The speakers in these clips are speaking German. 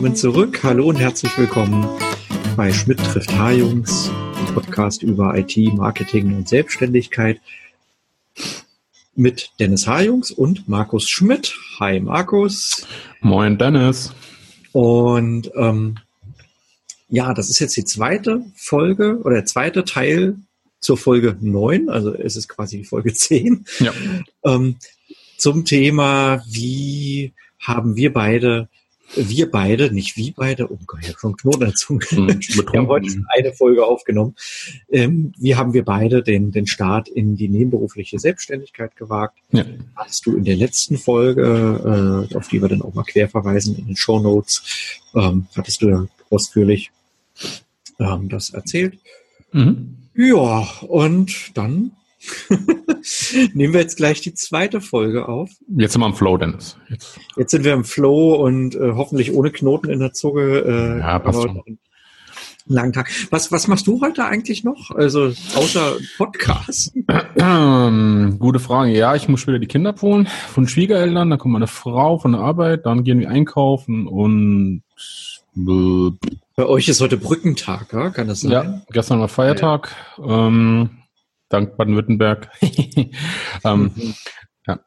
willkommen zurück. Hallo und herzlich willkommen bei Schmidt trifft H-Jungs, Podcast über IT, Marketing und Selbstständigkeit mit Dennis H-Jungs und Markus Schmidt. Hi Markus. Moin Dennis. Und ähm, ja, das ist jetzt die zweite Folge oder der zweite Teil zur Folge 9, also es ist quasi die Folge 10, ja. ähm, zum Thema, wie haben wir beide, wir beide, nicht wie beide, oh Gott, ich habe schon Knoten dazu. Mhm, wir haben heute eine Folge aufgenommen. Ähm, wie haben wir beide den, den Start in die nebenberufliche Selbstständigkeit gewagt? Ja. Hast du in der letzten Folge, äh, auf die wir dann auch mal quer verweisen in den Show Notes, ähm, hattest du ja ausführlich ähm, das erzählt. Mhm. Ja, und dann nehmen wir jetzt gleich die zweite Folge auf. Jetzt sind wir im Flow, Dennis. Jetzt, jetzt sind wir im Flow und äh, hoffentlich ohne Knoten in der Zunge. Äh, ja, passt schon. Einen langen Tag. Was, was machst du heute eigentlich noch? Also außer Podcast? Ähm, gute Frage. Ja, ich muss später die Kinder abholen von Schwiegereltern. Dann kommt meine Frau von der Arbeit. Dann gehen wir einkaufen und bei euch ist heute Brückentag, ja? kann das sein? Ja, gestern war Feiertag, ja. ähm, dank Baden-Württemberg. ähm, ja.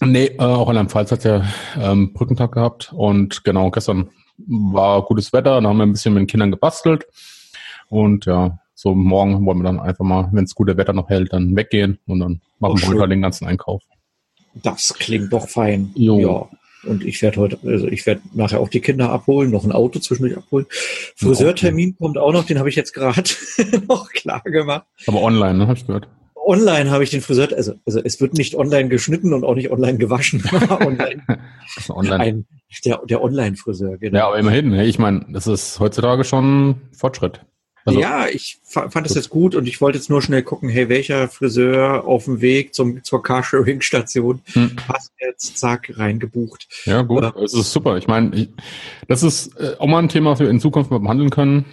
Nee, äh, auch in einem Pfalz hat ja ähm, Brückentag gehabt und genau, gestern war gutes Wetter, da haben wir ein bisschen mit den Kindern gebastelt und ja, so morgen wollen wir dann einfach mal, wenn es gute Wetter noch hält, dann weggehen und dann machen oh, wir heute den ganzen Einkauf. Das klingt doch fein. Jo. Ja. Und ich werde heute, also ich werde nachher auch die Kinder abholen, noch ein Auto zwischendurch abholen. Friseurtermin kommt auch noch, den habe ich jetzt gerade noch klar gemacht. Aber online, ne, habe ich gehört. Online habe ich den Friseur, also, also es wird nicht online geschnitten und auch nicht online gewaschen. online. online. Ein, der, der Online-Friseur, genau. Ja, aber immerhin, ich meine, das ist heutzutage schon Fortschritt. Also, ja, ich fand es jetzt gut und ich wollte jetzt nur schnell gucken, hey, welcher Friseur auf dem Weg zum, zur Carsharing-Station hm. passt jetzt, zack, reingebucht. Ja, gut, äh, es ist super. Ich meine, das ist äh, auch mal ein Thema, was wir in Zukunft mal behandeln können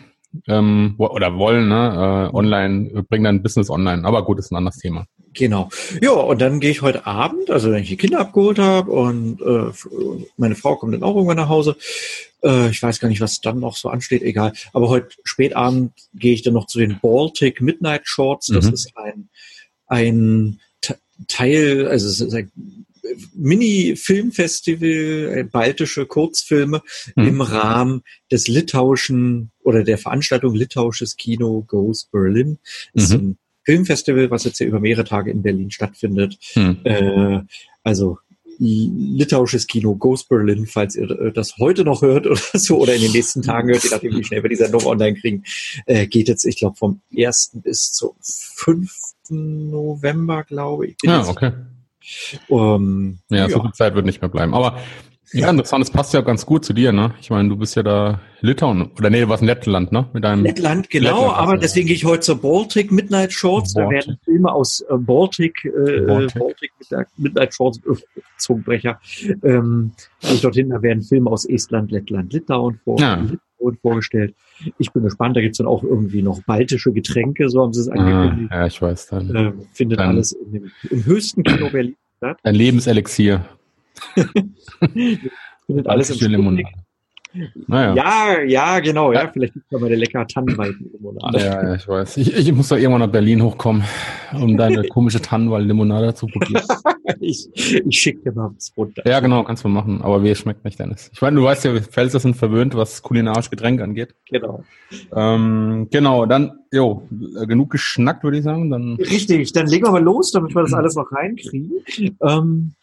ähm, oder wollen, ne? Äh, online, bringen dann Business online. Aber gut, ist ein anderes Thema. Genau. Ja, und dann gehe ich heute Abend, also wenn ich die Kinder abgeholt habe und äh, meine Frau kommt dann auch irgendwann nach Hause. Äh, ich weiß gar nicht, was dann noch so ansteht, egal. Aber heute spätabend gehe ich dann noch zu den Baltic Midnight Shorts. Das mhm. ist ein, ein Teil, also es ist ein Mini-Filmfestival, äh, baltische Kurzfilme mhm. im Rahmen des litauischen oder der Veranstaltung Litauisches Kino Goes Berlin. Das mhm. ist ein Filmfestival, was jetzt ja über mehrere Tage in Berlin stattfindet. Mhm. Äh, also litauisches Kino Goes Berlin, falls ihr äh, das heute noch hört oder so oder in den nächsten Tagen hört, je nachdem, wie schnell wir die Sendung online kriegen, äh, geht jetzt, ich glaube, vom 1. bis zum 5. November, glaube ich. Ja, okay. Um, ja, ja, so viel Zeit wird nicht mehr bleiben. Aber ja, interessant, das passt ja ganz gut zu dir, ne? Ich meine, du bist ja da Litauen, oder nee, du warst in Lettland, ne? Mit deinem Lettland, genau, Lettland aber deswegen gehe ich heute zur Baltic Midnight Shorts. Baltic. Da werden Filme aus äh, Baltic, äh, Baltic. Baltic Midnight, Shorts, äh, Zungenbrecher. Ähm, ich dorthin, da werden Filme aus Estland, Lettland, Litauen, vor, ja. Litauen vorgestellt. Ich bin gespannt, da gibt's dann auch irgendwie noch baltische Getränke, so haben sie es ah, angekündigt. Ah, ja, ich weiß dann. Äh, findet dann, alles dem, im höchsten Kino Berlin statt. Ein Lebenselixier. Alles im Limonade. Naja. Ja, ja, genau, ja. ja. Vielleicht gibt es da mal eine leckere Tannenwald-Limonade. Ja, ja, ich weiß. Ich, ich muss doch irgendwann nach Berlin hochkommen, um deine komische Tannenwald-Limonade zu probieren. ich ich schicke dir mal was runter. Ja, genau, kannst du machen. Aber wie schmeckt nicht, Dennis? Ich meine, du weißt ja, Pfälzer sind verwöhnt, was kulinarische Getränke angeht. Genau. Ähm, genau, dann, jo, genug geschnackt, würde ich sagen. Dann Richtig, dann legen wir mal los, damit wir das alles noch reinkriegen. Ähm,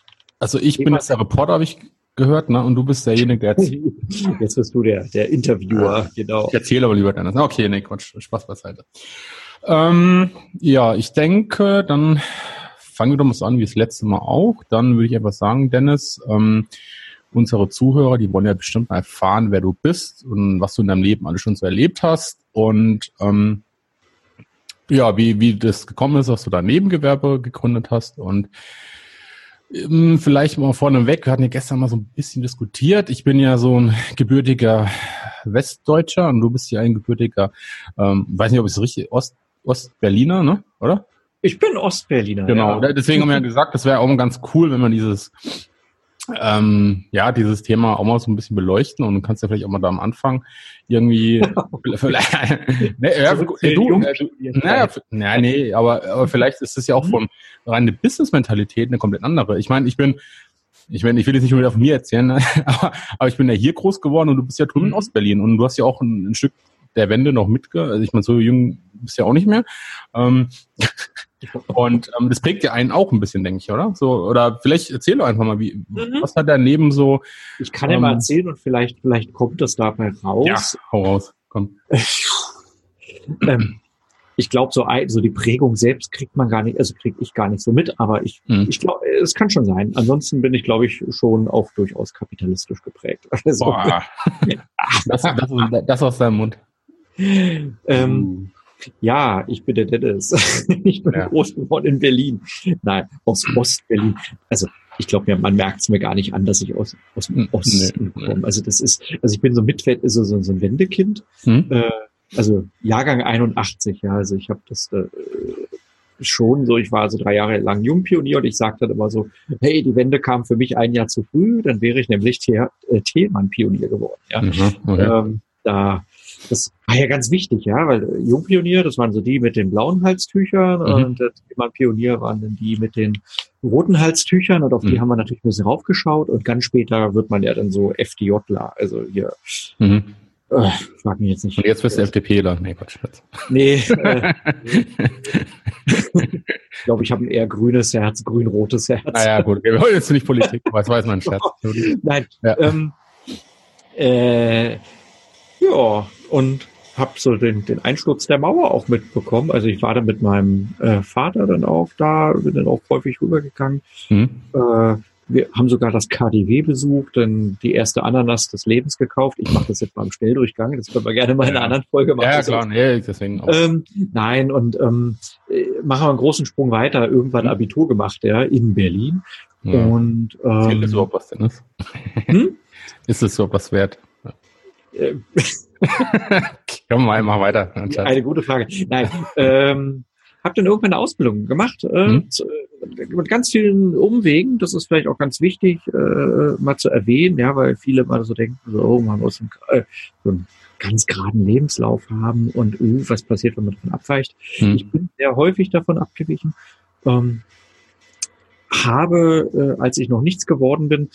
also ich bin jetzt der Reporter, habe ich gehört, ne? Und du bist derjenige, der jetzt. Jetzt bist du der, der Interviewer, genau. Ich erzähle aber lieber anders. Okay, nee, Quatsch, Spaß beiseite. Ähm, ja, ich denke, dann fangen wir doch mal so an wie das letzte Mal auch. Dann würde ich etwas sagen, Dennis, ähm, unsere Zuhörer, die wollen ja bestimmt mal erfahren, wer du bist und was du in deinem Leben alles schon so erlebt hast und ähm, ja, wie, wie das gekommen ist, dass du da Nebengewerbe gegründet hast und vielleicht mal vorneweg, wir hatten ja gestern mal so ein bisschen diskutiert. Ich bin ja so ein gebürtiger Westdeutscher und du bist ja ein gebürtiger, ähm, weiß nicht, ob ich es richtig, Ost, Ostberliner, ne? Oder? Ich bin Ostberliner. Genau, ja. deswegen haben wir ja gesagt, das wäre auch ganz cool, wenn man dieses ähm, ja, dieses Thema auch mal so ein bisschen beleuchten und du kannst ja vielleicht auch mal da am Anfang irgendwie vielleicht, ne, ja, du, äh, du, naja, na, nee, aber, aber vielleicht ist es ja auch von reine Business-Mentalität eine komplett andere. Ich meine, ich bin, ich meine, ich will jetzt nicht nur wieder von mir erzählen, ne? aber, aber ich bin ja hier groß geworden und du bist ja drüben in mhm. Ostberlin und du hast ja auch ein, ein Stück der Wende noch mitge, also ich meine, so jung bist ja auch nicht mehr. Ähm, und ähm, das prägt ja einen auch ein bisschen, denke ich, oder? So, oder vielleicht erzähl doch einfach mal, wie, mhm. was hat daneben so. Ich kann ja ähm, mal erzählen und vielleicht, vielleicht kommt das dabei raus. Ja, hau raus, komm. ähm, ich glaube, so, so die Prägung selbst kriegt man gar nicht, also kriege ich gar nicht so mit, aber ich, mhm. ich glaube, es kann schon sein. Ansonsten bin ich, glaube ich, schon auch durchaus kapitalistisch geprägt. Also, Boah. das, das, das aus deinem Mund. Ähm, ja, ich bin der Dennis. ich bin ja. groß geworden in Berlin. Nein, aus Ostberlin. Also ich glaube, man merkt es mir gar nicht an, dass ich aus, aus dem hm, Osten nee, komme. Also das ist, also ich bin so mit so, so, so ein Wendekind. Hm? Äh, also Jahrgang 81, ja. Also ich habe das äh, schon so, ich war also drei Jahre lang Jungpionier und ich sagte dann immer so, hey, die Wende kam für mich ein Jahr zu früh, dann wäre ich nämlich Thälmann-Pionier geworden. Ja. Mhm, okay. ähm, da das war ja ganz wichtig, ja, weil Jungpionier, das waren so die mit den blauen Halstüchern mhm. und das Thema Pionier waren dann die mit den roten Halstüchern und auf mhm. die haben wir natürlich ein bisschen raufgeschaut und ganz später wird man ja dann so FDJler, also hier. Mhm. Äh, frag mich jetzt nicht. Und jetzt wirst du FDPler. Nee, Quatsch. Nee. Äh, ich glaube, ich habe ein eher grünes Herz, grün-rotes Herz. Naja, gut. Wir wollen jetzt nicht Politik, was weiß man, Scherz. Nein. Ja. Ähm, äh, ja, und habe so den, den Einsturz der Mauer auch mitbekommen. Also ich war da mit meinem äh, Vater dann auch da, bin dann auch häufig rübergegangen. Mhm. Äh, wir haben sogar das KDW besucht, dann die erste Ananas des Lebens gekauft. Ich mache das jetzt mal im Schnelldurchgang, das können wir gerne mal in einer anderen Folge machen. Ja, klar, nee, deswegen auch. Ähm, nein, und ähm, machen wir einen großen Sprung weiter, irgendwann mhm. Abitur gemacht, ja, in Berlin. Ja. Und ähm, ist überhaupt was denn ist? Hm? Ist es so was wert? Ähm. Komm mal, mach weiter. Eine gute Frage. Nein, ähm, habe dann irgendwann eine Ausbildung gemacht, äh, hm? zu, äh, mit ganz vielen Umwegen. Das ist vielleicht auch ganz wichtig, äh, mal zu erwähnen, ja, weil viele mal so denken, so, oh, man muss einen, äh, so einen ganz geraden Lebenslauf haben und uh, was passiert, wenn man davon abweicht. Hm. Ich bin sehr häufig davon abgewichen. Ähm, habe, äh, als ich noch nichts geworden bin,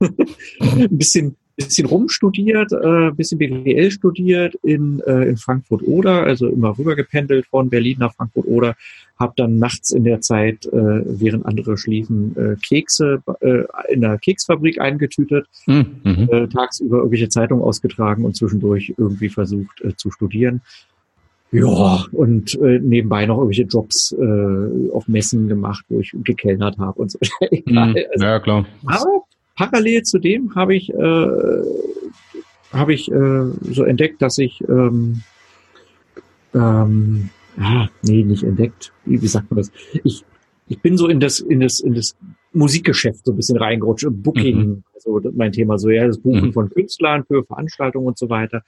ein bisschen bisschen rumstudiert, äh, bisschen BWL studiert in, äh, in Frankfurt-Oder, also immer rübergependelt von Berlin nach Frankfurt-Oder, habe dann nachts in der Zeit, äh, während andere schliefen, äh, Kekse äh, in der Keksfabrik eingetütet, hm, mhm. äh, tagsüber irgendwelche Zeitungen ausgetragen und zwischendurch irgendwie versucht äh, zu studieren. Ja, und äh, nebenbei noch irgendwelche Jobs äh, auf Messen gemacht, wo ich gekellnert habe und so. Egal. Hm, also, ja, klar. Aber parallel zu dem habe ich, äh, habe ich äh, so entdeckt, dass ich, ähm, ähm, ah, nee, nicht entdeckt. Wie, wie sagt man das? Ich, ich bin so in das, in das, in das Musikgeschäft so ein bisschen reingerutscht. Booking, mhm. also mein Thema so, ja, das Buchen mhm. von Künstlern für Veranstaltungen und so weiter.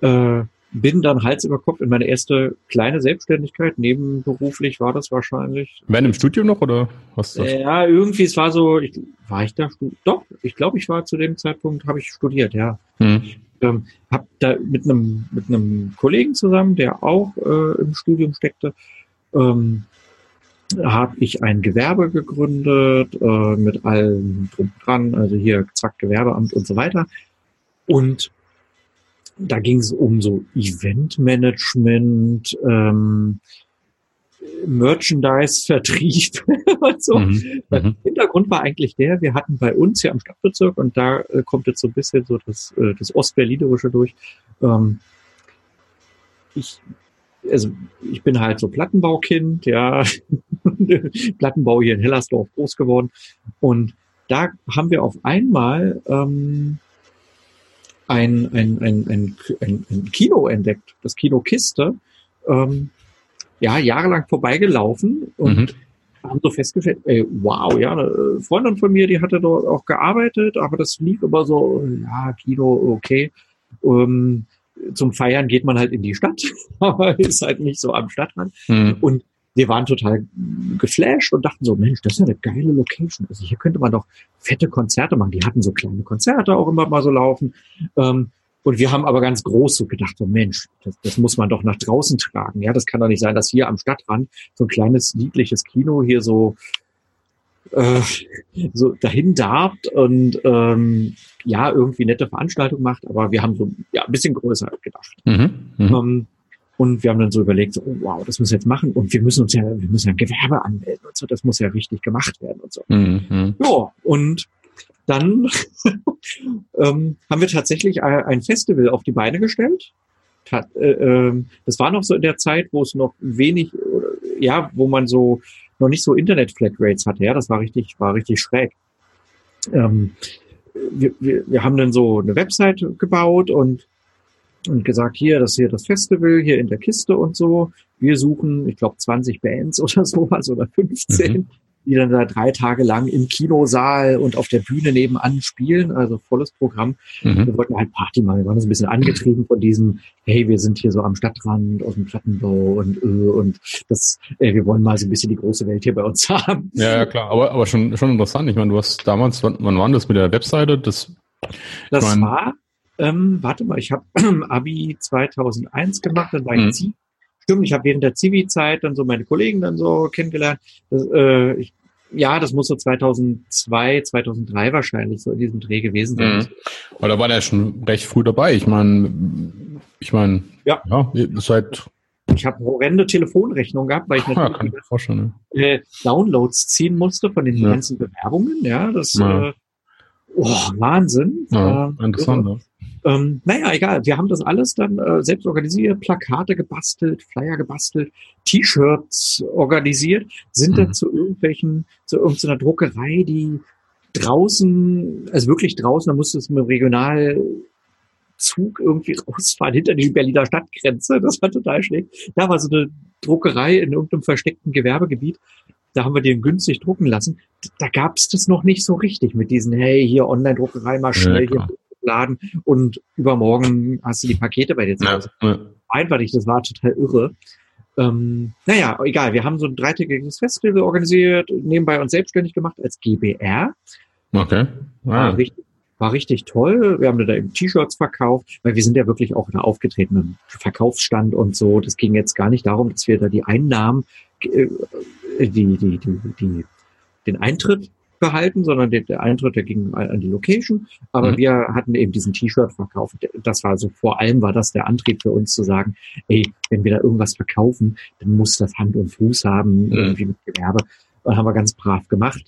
Äh, bin dann Hals über Kopf in meine erste kleine Selbstständigkeit. Nebenberuflich war das wahrscheinlich. Während im Studium noch oder was? Das? Ja, irgendwie, es war so, ich, war ich da? Doch, ich glaube, ich war zu dem Zeitpunkt, habe ich studiert, ja. Hm. Ähm, habe da mit einem mit einem Kollegen zusammen, der auch äh, im Studium steckte, ähm, habe ich ein Gewerbe gegründet äh, mit allem drum dran, also hier zack Gewerbeamt und so weiter. Und da ging es um so Eventmanagement, ähm, Merchandise-Vertrieb und so. Mhm. Der mhm. Hintergrund war eigentlich der, wir hatten bei uns hier am Stadtbezirk und da äh, kommt jetzt so ein bisschen so das, äh, das Ostberlinerische durch. Ähm, ich, also ich bin halt so Plattenbaukind, ja, Plattenbau hier in Hellersdorf groß geworden und da haben wir auf einmal ähm, ein, ein, ein, ein, ein, ein Kino entdeckt, das Kino Kiste, ähm, ja, jahrelang vorbeigelaufen und mhm. haben so festgestellt, ey, wow, ja, eine Freundin von mir, die hatte dort auch gearbeitet, aber das lief immer so, ja, Kino, okay. Ähm, zum Feiern geht man halt in die Stadt, aber ist halt nicht so am Stadtrand. Mhm. Und wir waren total geflasht und dachten so, Mensch, das ist ja eine geile Location. Also hier könnte man doch fette Konzerte machen. Die hatten so kleine Konzerte auch immer mal so laufen. Ähm, und wir haben aber ganz groß so gedacht, so Mensch, das, das muss man doch nach draußen tragen. Ja, das kann doch nicht sein, dass hier am Stadtrand so ein kleines, niedliches Kino hier so, äh, so dahin darbt und ähm, ja, irgendwie nette Veranstaltung macht. Aber wir haben so ja, ein bisschen größer gedacht. Mhm, mh. ähm, und wir haben dann so überlegt, so, oh, wow, das müssen wir jetzt machen und wir müssen uns ja, wir müssen ja ein Gewerbe anmelden und so, das muss ja richtig gemacht werden und so. Mhm. Ja, und dann ähm, haben wir tatsächlich ein Festival auf die Beine gestellt. Äh, ähm, das war noch so in der Zeit, wo es noch wenig, ja, wo man so noch nicht so Internet-Flatrates hatte. Ja, das war richtig, war richtig schräg. Ähm, wir, wir, wir haben dann so eine Website gebaut und und gesagt, hier, das ist hier das Festival, hier in der Kiste und so. Wir suchen, ich glaube, 20 Bands oder sowas oder 15. Mhm die dann da drei Tage lang im Kinosaal und auf der Bühne nebenan spielen, also volles Programm. Mhm. Wir wollten halt Party machen. Wir waren so ein bisschen angetrieben von diesem, hey, wir sind hier so am Stadtrand aus dem Plattenbau und, äh, und das, äh, wir wollen mal so ein bisschen die große Welt hier bei uns haben. Ja, ja klar, aber, aber schon, schon interessant. Ich meine, du hast damals, wann, wann war das mit der Webseite? Das, das mein, war, ähm, warte mal, ich habe Abi 2001 gemacht, dann war ich mhm. Stimmt, ich habe während der Zivi-Zeit dann so meine Kollegen dann so kennengelernt. Das, äh, ich, ja, das muss so 2002, 2003 wahrscheinlich so in diesem Dreh gewesen sein. Mhm. Aber da war der schon recht früh dabei. Ich meine, ich meine, ja, ja seit ich habe horrende Telefonrechnung gehabt, weil ich natürlich kann ich äh, Downloads ziehen musste von den ja. ganzen Bewerbungen. Ja, das ja. Äh, oh, Wahnsinn. Ja, äh, interessant. Ja. Ähm, naja, egal. Wir haben das alles dann äh, selbst organisiert, Plakate gebastelt, Flyer gebastelt, T-Shirts organisiert, sind mhm. dann zu irgendwelchen, zu irgendeiner Druckerei, die draußen, also wirklich draußen, da musste es mit dem Regionalzug irgendwie rausfahren, hinter die Berliner Stadtgrenze. Das war total schlecht. Da war so eine Druckerei in irgendeinem versteckten Gewerbegebiet. Da haben wir den günstig drucken lassen. Da gab es das noch nicht so richtig mit diesen, hey, hier Online-Druckerei, mal schnell ja, hier Laden und übermorgen hast du die Pakete bei dir zu Hause. Ja. Einfach nicht, das war total irre. Ähm, naja, egal, wir haben so ein dreitägiges Festival organisiert, nebenbei uns selbstständig gemacht als GBR. Okay. Ah. War, richtig, war richtig toll. Wir haben da eben T-Shirts verkauft, weil wir sind ja wirklich auch da aufgetreten im Verkaufsstand und so. Das ging jetzt gar nicht darum, dass wir da die Einnahmen, äh, die, die, die, die, den Eintritt behalten, sondern der, der Eintritt, der ging an die Location. Aber mhm. wir hatten eben diesen T-Shirt verkauft. Das war so, vor allem war das der Antrieb für uns zu sagen, ey, wenn wir da irgendwas verkaufen, dann muss das Hand und Fuß haben, mhm. irgendwie mit Gewerbe. Und haben wir ganz brav gemacht.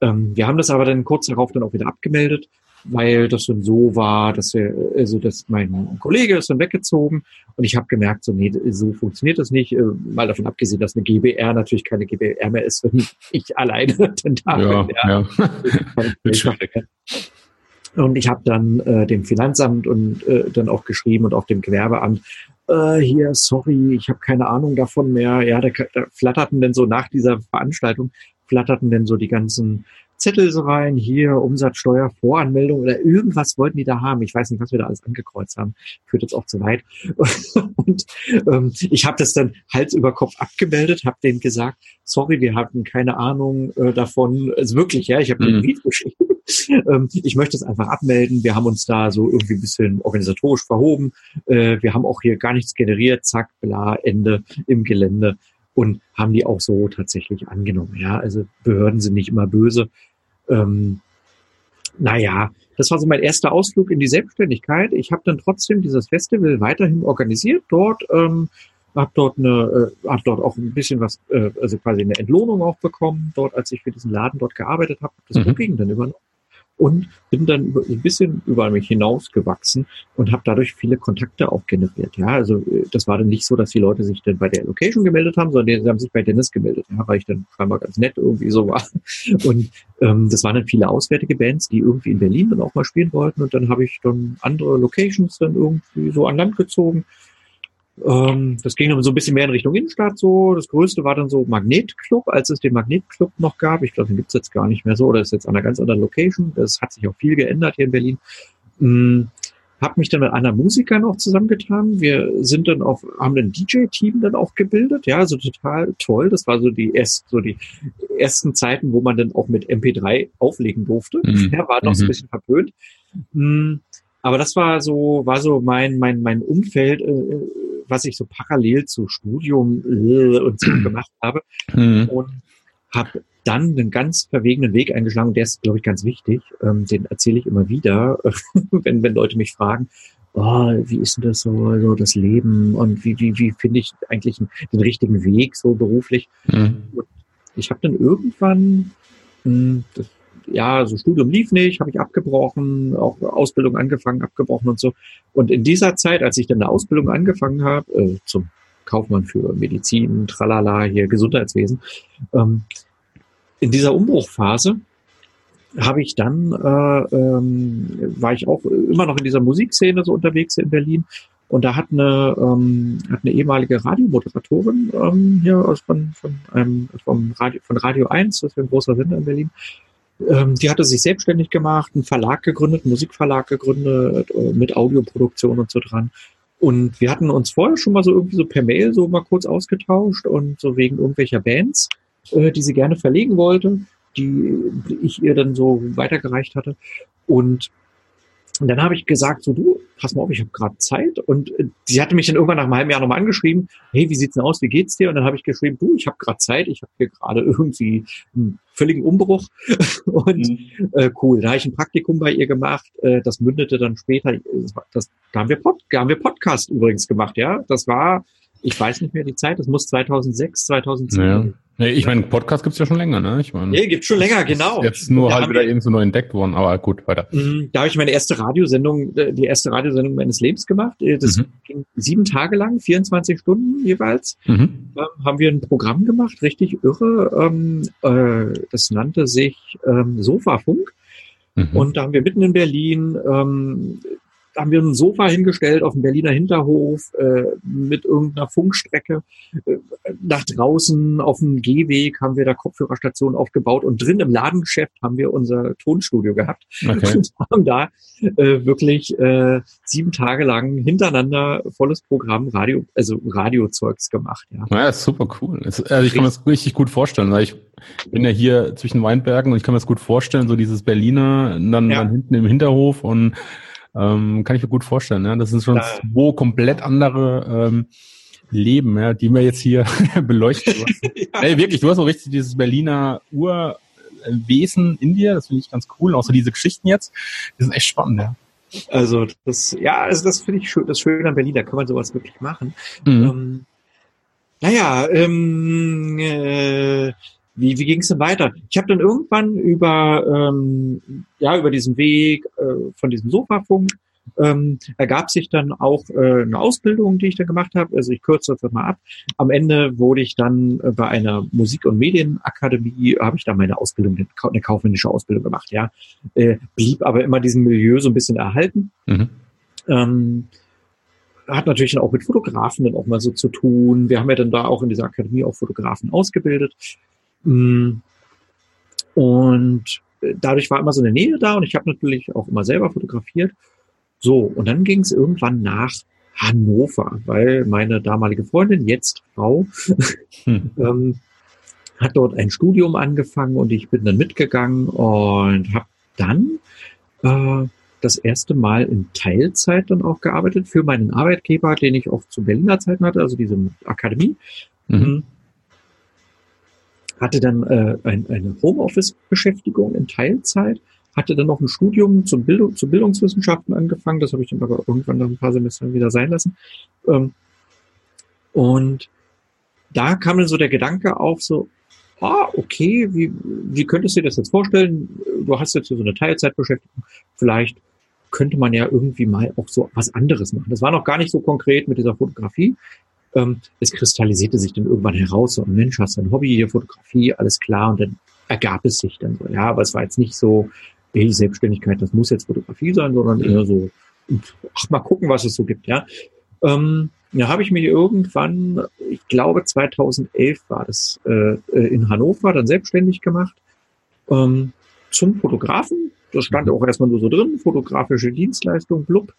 Ähm, wir haben das aber dann kurz darauf dann auch wieder abgemeldet weil das dann so war, dass wir, also dass mein Kollege ist dann weggezogen und ich habe gemerkt, so nee, so funktioniert das nicht. Äh, mal davon abgesehen, dass eine GBR natürlich keine GBR mehr ist, wenn ich alleine dann da ja, bin. Ja. ja. und ich habe dann äh, dem Finanzamt und äh, dann auch geschrieben und auch dem Gewerbeamt, äh, hier, sorry, ich habe keine Ahnung davon mehr. Ja, da, da flatterten denn so nach dieser Veranstaltung, flatterten denn so die ganzen Zettel so rein, hier Umsatzsteuervoranmeldung oder irgendwas wollten die da haben. Ich weiß nicht, was wir da alles angekreuzt haben. Führt jetzt auch zu weit. Und ähm, ich habe das dann Hals über Kopf abgemeldet, habe denen gesagt, sorry, wir hatten keine Ahnung äh, davon. Also wirklich, ja, ich habe mhm. den Brief geschrieben. ähm, ich möchte es einfach abmelden. Wir haben uns da so irgendwie ein bisschen organisatorisch verhoben. Äh, wir haben auch hier gar nichts generiert. Zack, bla, Ende im Gelände und haben die auch so tatsächlich angenommen. Ja, also Behörden sind nicht immer böse. Ähm, naja, das war so mein erster Ausflug in die Selbstständigkeit. Ich habe dann trotzdem dieses Festival weiterhin organisiert dort, ähm, habe dort eine, äh, hab dort auch ein bisschen was, äh, also quasi eine Entlohnung auch bekommen, dort als ich für diesen Laden dort gearbeitet habe, das mhm. Booking dann übernommen und bin dann ein bisschen über mich hinausgewachsen und habe dadurch viele Kontakte auch generiert. Ja, also äh, das war dann nicht so, dass die Leute sich dann bei der Location gemeldet haben, sondern die haben sich bei Dennis gemeldet, ja, weil ich dann scheinbar ganz nett irgendwie so war. Und ähm, das waren dann viele auswärtige Bands, die irgendwie in Berlin dann auch mal spielen wollten. Und dann habe ich dann andere Locations dann irgendwie so an Land gezogen ähm, das ging dann so ein bisschen mehr in Richtung Innenstadt so. Das größte war dann so Magnetclub, als es den Magnetclub noch gab. Ich glaube, den gibt's jetzt gar nicht mehr so oder ist jetzt an einer ganz anderen Location. Das hat sich auch viel geändert hier in Berlin. Mm, habe mich dann mit anderen Musikern auch zusammengetan. Wir sind dann auch, haben ein DJ-Team dann auch gebildet, ja, also total toll. Das war so die erst, so die ersten Zeiten, wo man dann auch mit MP3 auflegen durfte. Mhm. Ja, war noch mhm. so ein mhm. bisschen verpönt. Mhm. Aber das war so, war so mein, mein, mein Umfeld, äh, was ich so parallel zu Studium äh, und so gemacht habe. Mhm. Und habe dann einen ganz verwegenen Weg eingeschlagen, der ist, glaube ich, ganz wichtig. Ähm, den erzähle ich immer wieder, wenn, wenn Leute mich fragen, oh, wie ist denn das so, so das Leben und wie, wie, wie finde ich eigentlich den richtigen Weg so beruflich? Mhm. ich habe dann irgendwann, mh, hm, das, ja, so Studium lief nicht, habe ich abgebrochen, auch Ausbildung angefangen, abgebrochen und so. Und in dieser Zeit, als ich dann eine Ausbildung angefangen habe, äh, zum Kaufmann für Medizin, Tralala, hier Gesundheitswesen, ähm, in dieser Umbruchphase habe ich dann, äh, ähm, war ich auch immer noch in dieser Musikszene so unterwegs in Berlin. Und da hat eine, ähm, hat eine ehemalige Radiomoderatorin ähm, hier aus von, von, einem, vom Radio, von Radio 1, das ist ein großer Sender in Berlin, ähm, die hatte sich selbstständig gemacht, einen Verlag gegründet, einen Musikverlag gegründet, äh, mit Audioproduktion und so dran. Und wir hatten uns vorher schon mal so irgendwie so per Mail so mal kurz ausgetauscht und so wegen irgendwelcher Bands äh, die sie gerne verlegen wollte, die, die ich ihr dann so weitergereicht hatte. Und und dann habe ich gesagt, so du, pass mal auf, ich habe gerade Zeit. Und äh, sie hatte mich dann irgendwann nach einem halben Jahr nochmal angeschrieben, hey, wie sieht's denn aus, wie geht's dir? Und dann habe ich geschrieben, du, ich habe gerade Zeit, ich habe hier gerade irgendwie einen völligen Umbruch. und mhm. äh, cool, da habe ich ein Praktikum bei ihr gemacht. Äh, das mündete dann später, das, da, haben wir Pod, da haben wir Podcast übrigens gemacht, ja. Das war, ich weiß nicht mehr die Zeit, das muss 2006, 2010. Ja. Nee, ich meine, Podcast gibt's ja schon länger, ne? Ich meine, nee, gibt's schon länger, genau. Jetzt nur da halt wieder eben so neu entdeckt worden, aber gut, weiter. Mhm, da habe ich meine erste Radiosendung, äh, die erste Radiosendung meines Lebens gemacht. Äh, das mhm. ging sieben Tage lang, 24 Stunden jeweils. Mhm. Ähm, haben wir ein Programm gemacht, richtig irre. Ähm, äh, das nannte sich ähm, Sofafunk. Mhm. Und da haben wir mitten in Berlin ähm, haben wir ein Sofa hingestellt auf dem Berliner Hinterhof äh, mit irgendeiner Funkstrecke. Äh, nach draußen auf dem Gehweg haben wir da Kopfhörerstationen aufgebaut und drin im Ladengeschäft haben wir unser Tonstudio gehabt okay. und haben da äh, wirklich äh, sieben Tage lang hintereinander volles Programm Radio, also Radiozeugs gemacht. Ja, ja super cool. also ich kann mir das richtig gut vorstellen. Weil ich bin ja hier zwischen Weinbergen und ich kann mir das gut vorstellen, so dieses Berliner, dann, ja. dann hinten im Hinterhof und ähm, kann ich mir gut vorstellen. Ne? Das sind schon zwei komplett andere ähm, Leben, ja, die wir jetzt hier beleuchten. ja. Ey, wirklich, du hast auch richtig dieses Berliner Urwesen in dir. Das finde ich ganz cool. Auch so diese Geschichten jetzt, die sind echt spannend, ja. Also das, ja, also das finde ich schön, das Schöne an Berlin, da kann man sowas wirklich machen. Mhm. Ähm, naja, ähm, äh, wie, wie ging es denn weiter? Ich habe dann irgendwann über, ähm, ja, über diesen Weg äh, von diesem Sofafunk ähm, ergab sich dann auch äh, eine Ausbildung, die ich da gemacht habe. Also ich kürze das mal ab. Am Ende wurde ich dann äh, bei einer Musik- und Medienakademie, habe ich da meine Ausbildung, eine kaufmännische Ausbildung gemacht, ja. Äh, blieb aber immer diesem Milieu so ein bisschen erhalten. Mhm. Ähm, hat natürlich dann auch mit Fotografen dann auch mal so zu tun. Wir haben ja dann da auch in dieser Akademie auch Fotografen ausgebildet. Mm. Und dadurch war immer so eine Nähe da und ich habe natürlich auch immer selber fotografiert. So, und dann ging es irgendwann nach Hannover, weil meine damalige Freundin, jetzt Frau, hm. ähm, hat dort ein Studium angefangen und ich bin dann mitgegangen und habe dann äh, das erste Mal in Teilzeit dann auch gearbeitet für meinen Arbeitgeber, den ich auch zu Berliner Zeiten hatte, also diese Akademie. Mhm. Hatte dann äh, ein, eine Homeoffice-Beschäftigung in Teilzeit, hatte dann noch ein Studium zum Bildung, zu Bildungswissenschaften angefangen, das habe ich dann aber irgendwann nach ein paar Semestern wieder sein lassen. Ähm, und da kam dann so der Gedanke auf, so, ah, okay, wie, wie könntest du dir das jetzt vorstellen? Du hast jetzt so eine Teilzeitbeschäftigung, vielleicht könnte man ja irgendwie mal auch so was anderes machen. Das war noch gar nicht so konkret mit dieser Fotografie, ähm, es kristallisierte sich dann irgendwann heraus, so ein Mensch, hast ein Hobby, hier Fotografie, alles klar, und dann ergab es sich dann so. Ja, aber es war jetzt nicht so, hey, Selbstständigkeit, das muss jetzt Fotografie sein, sondern eher so, ach, mal gucken, was es so gibt, ja. Ähm, da habe ich mich irgendwann, ich glaube 2011 war das, äh, in Hannover dann selbstständig gemacht. Ähm, zum Fotografen. Das stand auch erstmal nur so drin, fotografische Dienstleistung, blub.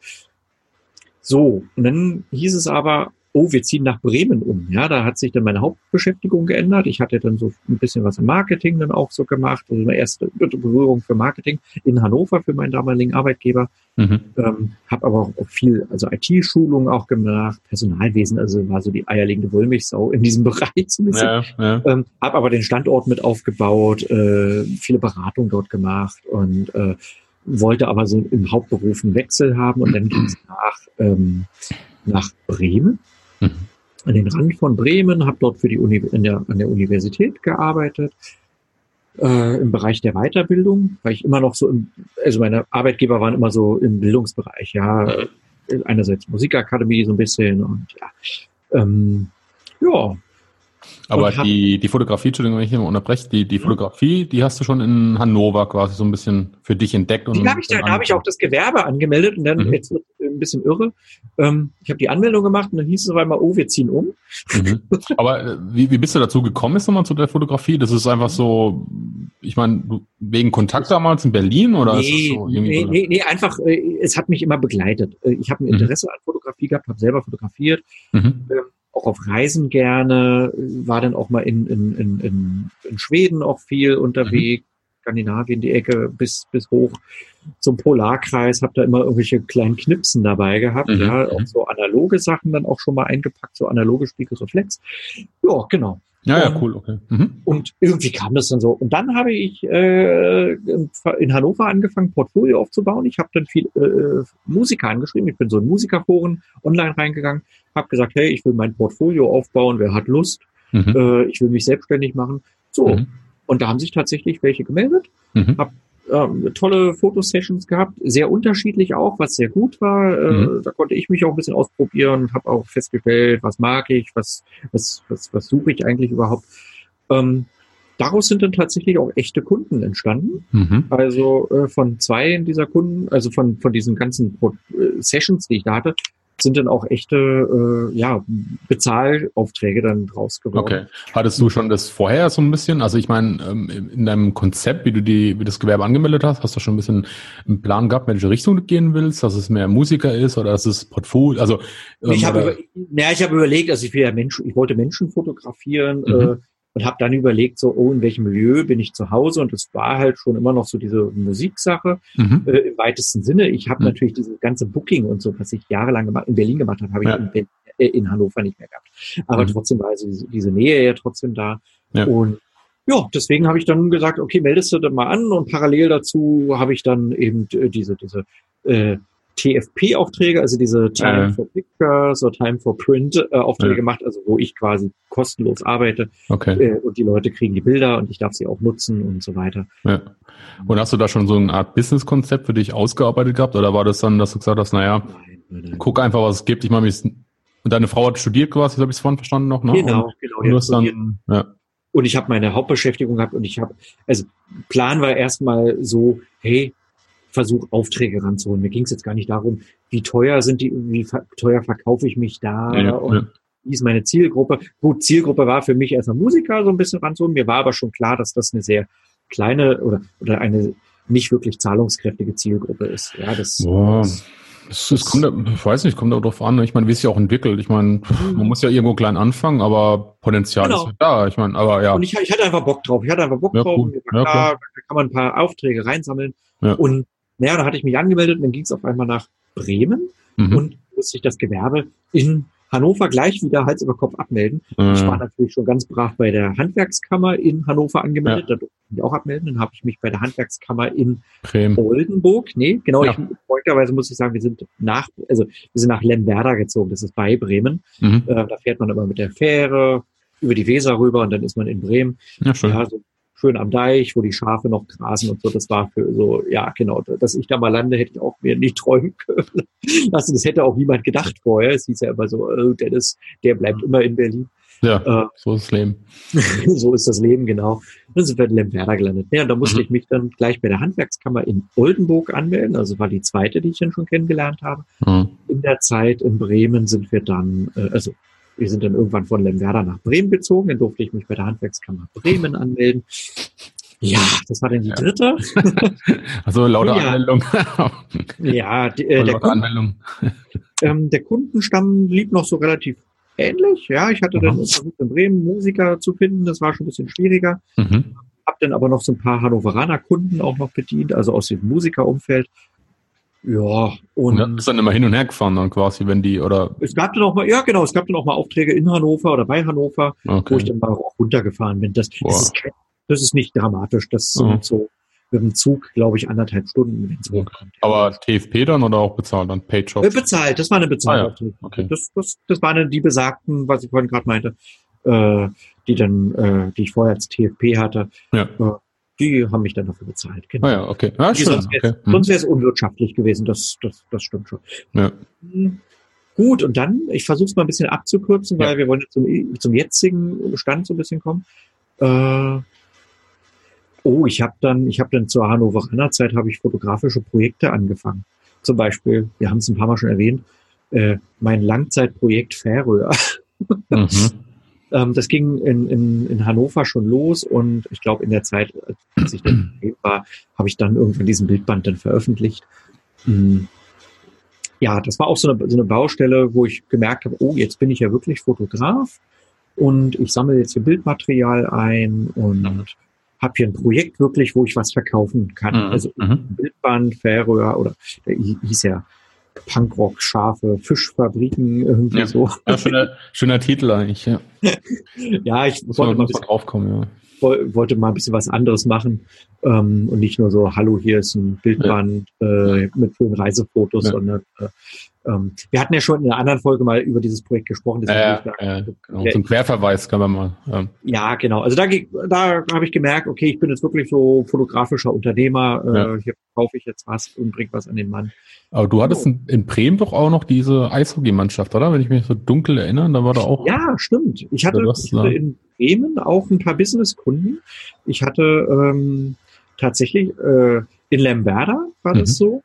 So, und dann hieß es aber, oh, wir ziehen nach Bremen um. Ja, da hat sich dann meine Hauptbeschäftigung geändert. Ich hatte dann so ein bisschen was im Marketing dann auch so gemacht. Also meine erste Berührung für Marketing in Hannover für meinen damaligen Arbeitgeber. Mhm. Ähm, habe aber auch viel, also IT-Schulung auch gemacht, Personalwesen, also war so die eierlegende Wollmilchsau in diesem Bereich. Ja, ja. Ähm, habe aber den Standort mit aufgebaut, äh, viele Beratungen dort gemacht und äh, wollte aber so im Hauptberuf einen Wechsel haben und dann ging es nach, ähm, nach Bremen mhm. an den Rand von Bremen, habe dort für die Uni in der, an der Universität gearbeitet, äh, im Bereich der Weiterbildung, weil ich immer noch so im, also meine Arbeitgeber waren immer so im Bildungsbereich, ja, einerseits Musikakademie so ein bisschen und ja, ähm, ja, aber die, die Fotografie, Entschuldigung, wenn ich immer unterbreche, die, die Fotografie, die hast du schon in Hannover quasi so ein bisschen für dich entdeckt. Und die habe ich, da, da habe ich auch das Gewerbe angemeldet und dann, mhm. jetzt ein bisschen irre, ähm, ich habe die Anmeldung gemacht und dann hieß es auf einmal, oh, wir ziehen um. Mhm. Aber äh, wie, wie bist du dazu gekommen, ist nochmal zu der Fotografie? Das ist einfach so, ich meine, wegen Kontakt damals in Berlin oder nee, so? Nee, nee, nee, einfach, äh, es hat mich immer begleitet. Äh, ich habe ein mhm. Interesse mhm. an Fotografie gehabt, habe selber fotografiert. Mhm. Ähm, auch auf Reisen gerne, war dann auch mal in, in, in, in, Schweden auch viel unterwegs, mhm. Skandinavien, die Ecke bis, bis hoch zum Polarkreis, habe da immer irgendwelche kleinen Knipsen dabei gehabt, mhm. ja, auch so analoge Sachen dann auch schon mal eingepackt, so analoge Spiegelreflex. Ja, genau. Ja, ja, cool, okay. Mhm. Und irgendwie kam das dann so. Und dann habe ich äh, in Hannover angefangen, Portfolio aufzubauen. Ich habe dann viel äh, Musiker angeschrieben. Ich bin so in Musikerforen online reingegangen, habe gesagt, hey, ich will mein Portfolio aufbauen, wer hat Lust? Mhm. Äh, ich will mich selbstständig machen. So. Mhm. Und da haben sich tatsächlich welche gemeldet. Mhm. Hab ähm, tolle Fotosessions gehabt, sehr unterschiedlich auch, was sehr gut war. Äh, mhm. Da konnte ich mich auch ein bisschen ausprobieren, habe auch festgestellt, was mag ich, was, was, was, was suche ich eigentlich überhaupt. Ähm, daraus sind dann tatsächlich auch echte Kunden entstanden. Mhm. Also äh, von zwei dieser Kunden, also von, von diesen ganzen Pro äh, Sessions, die ich da hatte, sind dann auch echte äh, ja, Bezahlaufträge dann draus geworden. Okay. Hattest du schon das vorher so ein bisschen? Also ich meine, ähm, in deinem Konzept, wie du die, wie das Gewerbe angemeldet hast, hast du schon ein bisschen einen Plan gehabt, welche Richtung du gehen willst, dass es mehr Musiker ist oder dass es Portfolio, also ähm, ich habe über, ja, ich habe überlegt, also ich will ja Menschen, ich wollte Menschen fotografieren, mhm. äh, und habe dann überlegt, so, oh, in welchem Milieu bin ich zu Hause? Und es war halt schon immer noch so diese Musiksache mhm. äh, im weitesten Sinne. Ich habe mhm. natürlich diese ganze Booking und so, was ich jahrelang gemacht, in Berlin gemacht habe, habe ja. ich in, äh, in, Hannover nicht mehr gehabt. Aber mhm. trotzdem war also diese, diese Nähe ja trotzdem da. Ja. Und ja, deswegen habe ich dann gesagt, okay, meldest du dann mal an und parallel dazu habe ich dann eben äh, diese, diese äh, TFP-Aufträge, also diese Time äh. for Pictures oder Time for Print-Aufträge äh, gemacht, also wo ich quasi kostenlos arbeite okay. äh, und die Leute kriegen die Bilder und ich darf sie auch nutzen und so weiter. Ja. Und hast du da schon so eine Art Business-Konzept für dich ausgearbeitet gehabt oder war das dann, dass du gesagt hast, naja, nein, nein, nein. guck einfach, was es gibt. Ich meine, deine Frau hat studiert quasi, habe ich es vorhin verstanden noch, ne? Genau, und, genau. Und, du dann, ja. und ich habe meine Hauptbeschäftigung gehabt und ich habe, also Plan war erstmal so, hey, versuche, Aufträge ranzuholen. Mir ging es jetzt gar nicht darum, wie teuer sind die, wie teuer verkaufe ich mich da ja, und ja. wie ist meine Zielgruppe. Gut, Zielgruppe war für mich erstmal Musiker so ein bisschen ranzuholen. Mir war aber schon klar, dass das eine sehr kleine oder, oder eine nicht wirklich zahlungskräftige Zielgruppe ist. Ja, das, Boah. Das, das kommt, ich weiß nicht, kommt auch drauf an. Ich meine, wie es sich auch entwickelt. Ich meine, mhm. man muss ja irgendwo klein anfangen, aber Potenzial genau. ist da. Ich meine, aber ja. Und ich, ich hatte einfach Bock drauf. Ich hatte einfach Bock ja, drauf. Cool. Ja, klar, da kann man ein paar Aufträge reinsammeln. Ja. Und naja, da hatte ich mich angemeldet und dann ging es auf einmal nach Bremen mhm. und musste ich das Gewerbe in Hannover gleich wieder Hals über Kopf abmelden. Mhm. Ich war natürlich schon ganz brav bei der Handwerkskammer in Hannover angemeldet, ja. da durfte ich mich auch abmelden. Dann habe ich mich bei der Handwerkskammer in Bremen. Oldenburg, nee, genau, ja. ich, freundlicherweise muss ich sagen, wir sind nach, also wir sind nach Lemberda gezogen, das ist bei Bremen. Mhm. Äh, da fährt man immer mit der Fähre über die Weser rüber und dann ist man in Bremen. Ja, schön. Ja, so schön am Deich, wo die Schafe noch grasen und so. Das war für so, ja, genau, dass ich da mal lande, hätte ich auch mir nicht träumen können. Also das hätte auch niemand gedacht vorher. Es hieß ja immer so, oh, Dennis, der bleibt immer in Berlin. Ja, äh, so ist das Leben. so ist das Leben, genau. Dann sind wir in Lemberda gelandet. Ja, und da musste mhm. ich mich dann gleich bei der Handwerkskammer in Oldenburg anmelden. Also war die zweite, die ich dann schon kennengelernt habe. Mhm. In der Zeit in Bremen sind wir dann, äh, also wir sind dann irgendwann von Lemwerder nach Bremen gezogen. Dann durfte ich mich bei der Handwerkskammer Bremen anmelden. Ja, das war dann die dritte. also lauter ja. Anmeldung. ja, die, äh, der, Kunden, ähm, der Kundenstamm blieb noch so relativ ähnlich. Ja, ich hatte dann versucht, in Bremen Musiker zu finden. Das war schon ein bisschen schwieriger. Mhm. Hab dann aber noch so ein paar Hannoveraner Kunden auch noch bedient, also aus dem Musikerumfeld. Ja, und. und ist dann immer hin und her gefahren dann quasi, wenn die, oder? Es gab dann auch mal, ja genau, es gab dann auch mal Aufträge in Hannover oder bei Hannover, okay. wo ich dann mal auch runtergefahren bin. Das, das, ist, das ist nicht dramatisch. Das sind mhm. so mit dem Zug, glaube ich, anderthalb Stunden, okay. Aber TFP dann oder auch bezahlt dann? Jobs? Äh, bezahlt, das war eine bezahlte. Ah, ja. okay. das, das, das waren die besagten, was ich vorhin gerade meinte, äh, die dann, äh, die ich vorher als TFP hatte. Ja. Äh, die haben mich dann dafür bezahlt. Genau. Ah ja, okay. Ja, schön, sonst wäre es okay. hm. unwirtschaftlich gewesen, das, das, das stimmt schon. Ja. Hm. Gut, und dann, ich versuche es mal ein bisschen abzukürzen, weil ja. wir wollen zum, zum jetzigen Bestand so ein bisschen kommen. Äh, oh, ich habe dann, ich habe dann zur Hannoveraner Zeit habe ich fotografische Projekte angefangen. Zum Beispiel, wir haben es ein paar Mal schon erwähnt, äh, mein Langzeitprojekt Färöer. Mhm. ähm, das ging in, in, in Hannover schon los und ich glaube in der Zeit, als ich dann war, habe ich dann irgendwann diesen Bildband dann veröffentlicht. Mhm. Ja, das war auch so eine, so eine Baustelle, wo ich gemerkt habe, oh, jetzt bin ich ja wirklich Fotograf und ich sammle jetzt hier Bildmaterial ein und mhm habe hier ein Projekt wirklich, wo ich was verkaufen kann. Mhm. Also mhm. Bildband, Färöer oder der hieß ja Punkrock, Schafe, Fischfabriken, irgendwie ja. so. Ja, schöner, schöner Titel eigentlich, ja. ja, ich wollte mal, bisschen, draufkommen, ja. wollte mal ein bisschen was anderes machen ähm, und nicht nur so, hallo, hier ist ein Bildband ja. äh, mit vielen Reisefotos, sondern äh, ähm, wir hatten ja schon in einer anderen Folge mal über dieses Projekt gesprochen. Äh, äh, genau. Zum Querverweis können wir mal. Ja, ja genau. Also da, da habe ich gemerkt, okay, ich bin jetzt wirklich so fotografischer Unternehmer. Äh, ja. Hier kaufe ich jetzt was und bringe was an den Mann. Aber du hattest in, in, Bremen doch auch noch diese Eishockeymannschaft, oder? Wenn ich mich so dunkel erinnere, da war da auch. Ja, stimmt. Ich hatte, ich hatte in Bremen auch ein paar Businesskunden. Ich hatte ähm, tatsächlich äh, in Lemberda war das mhm. so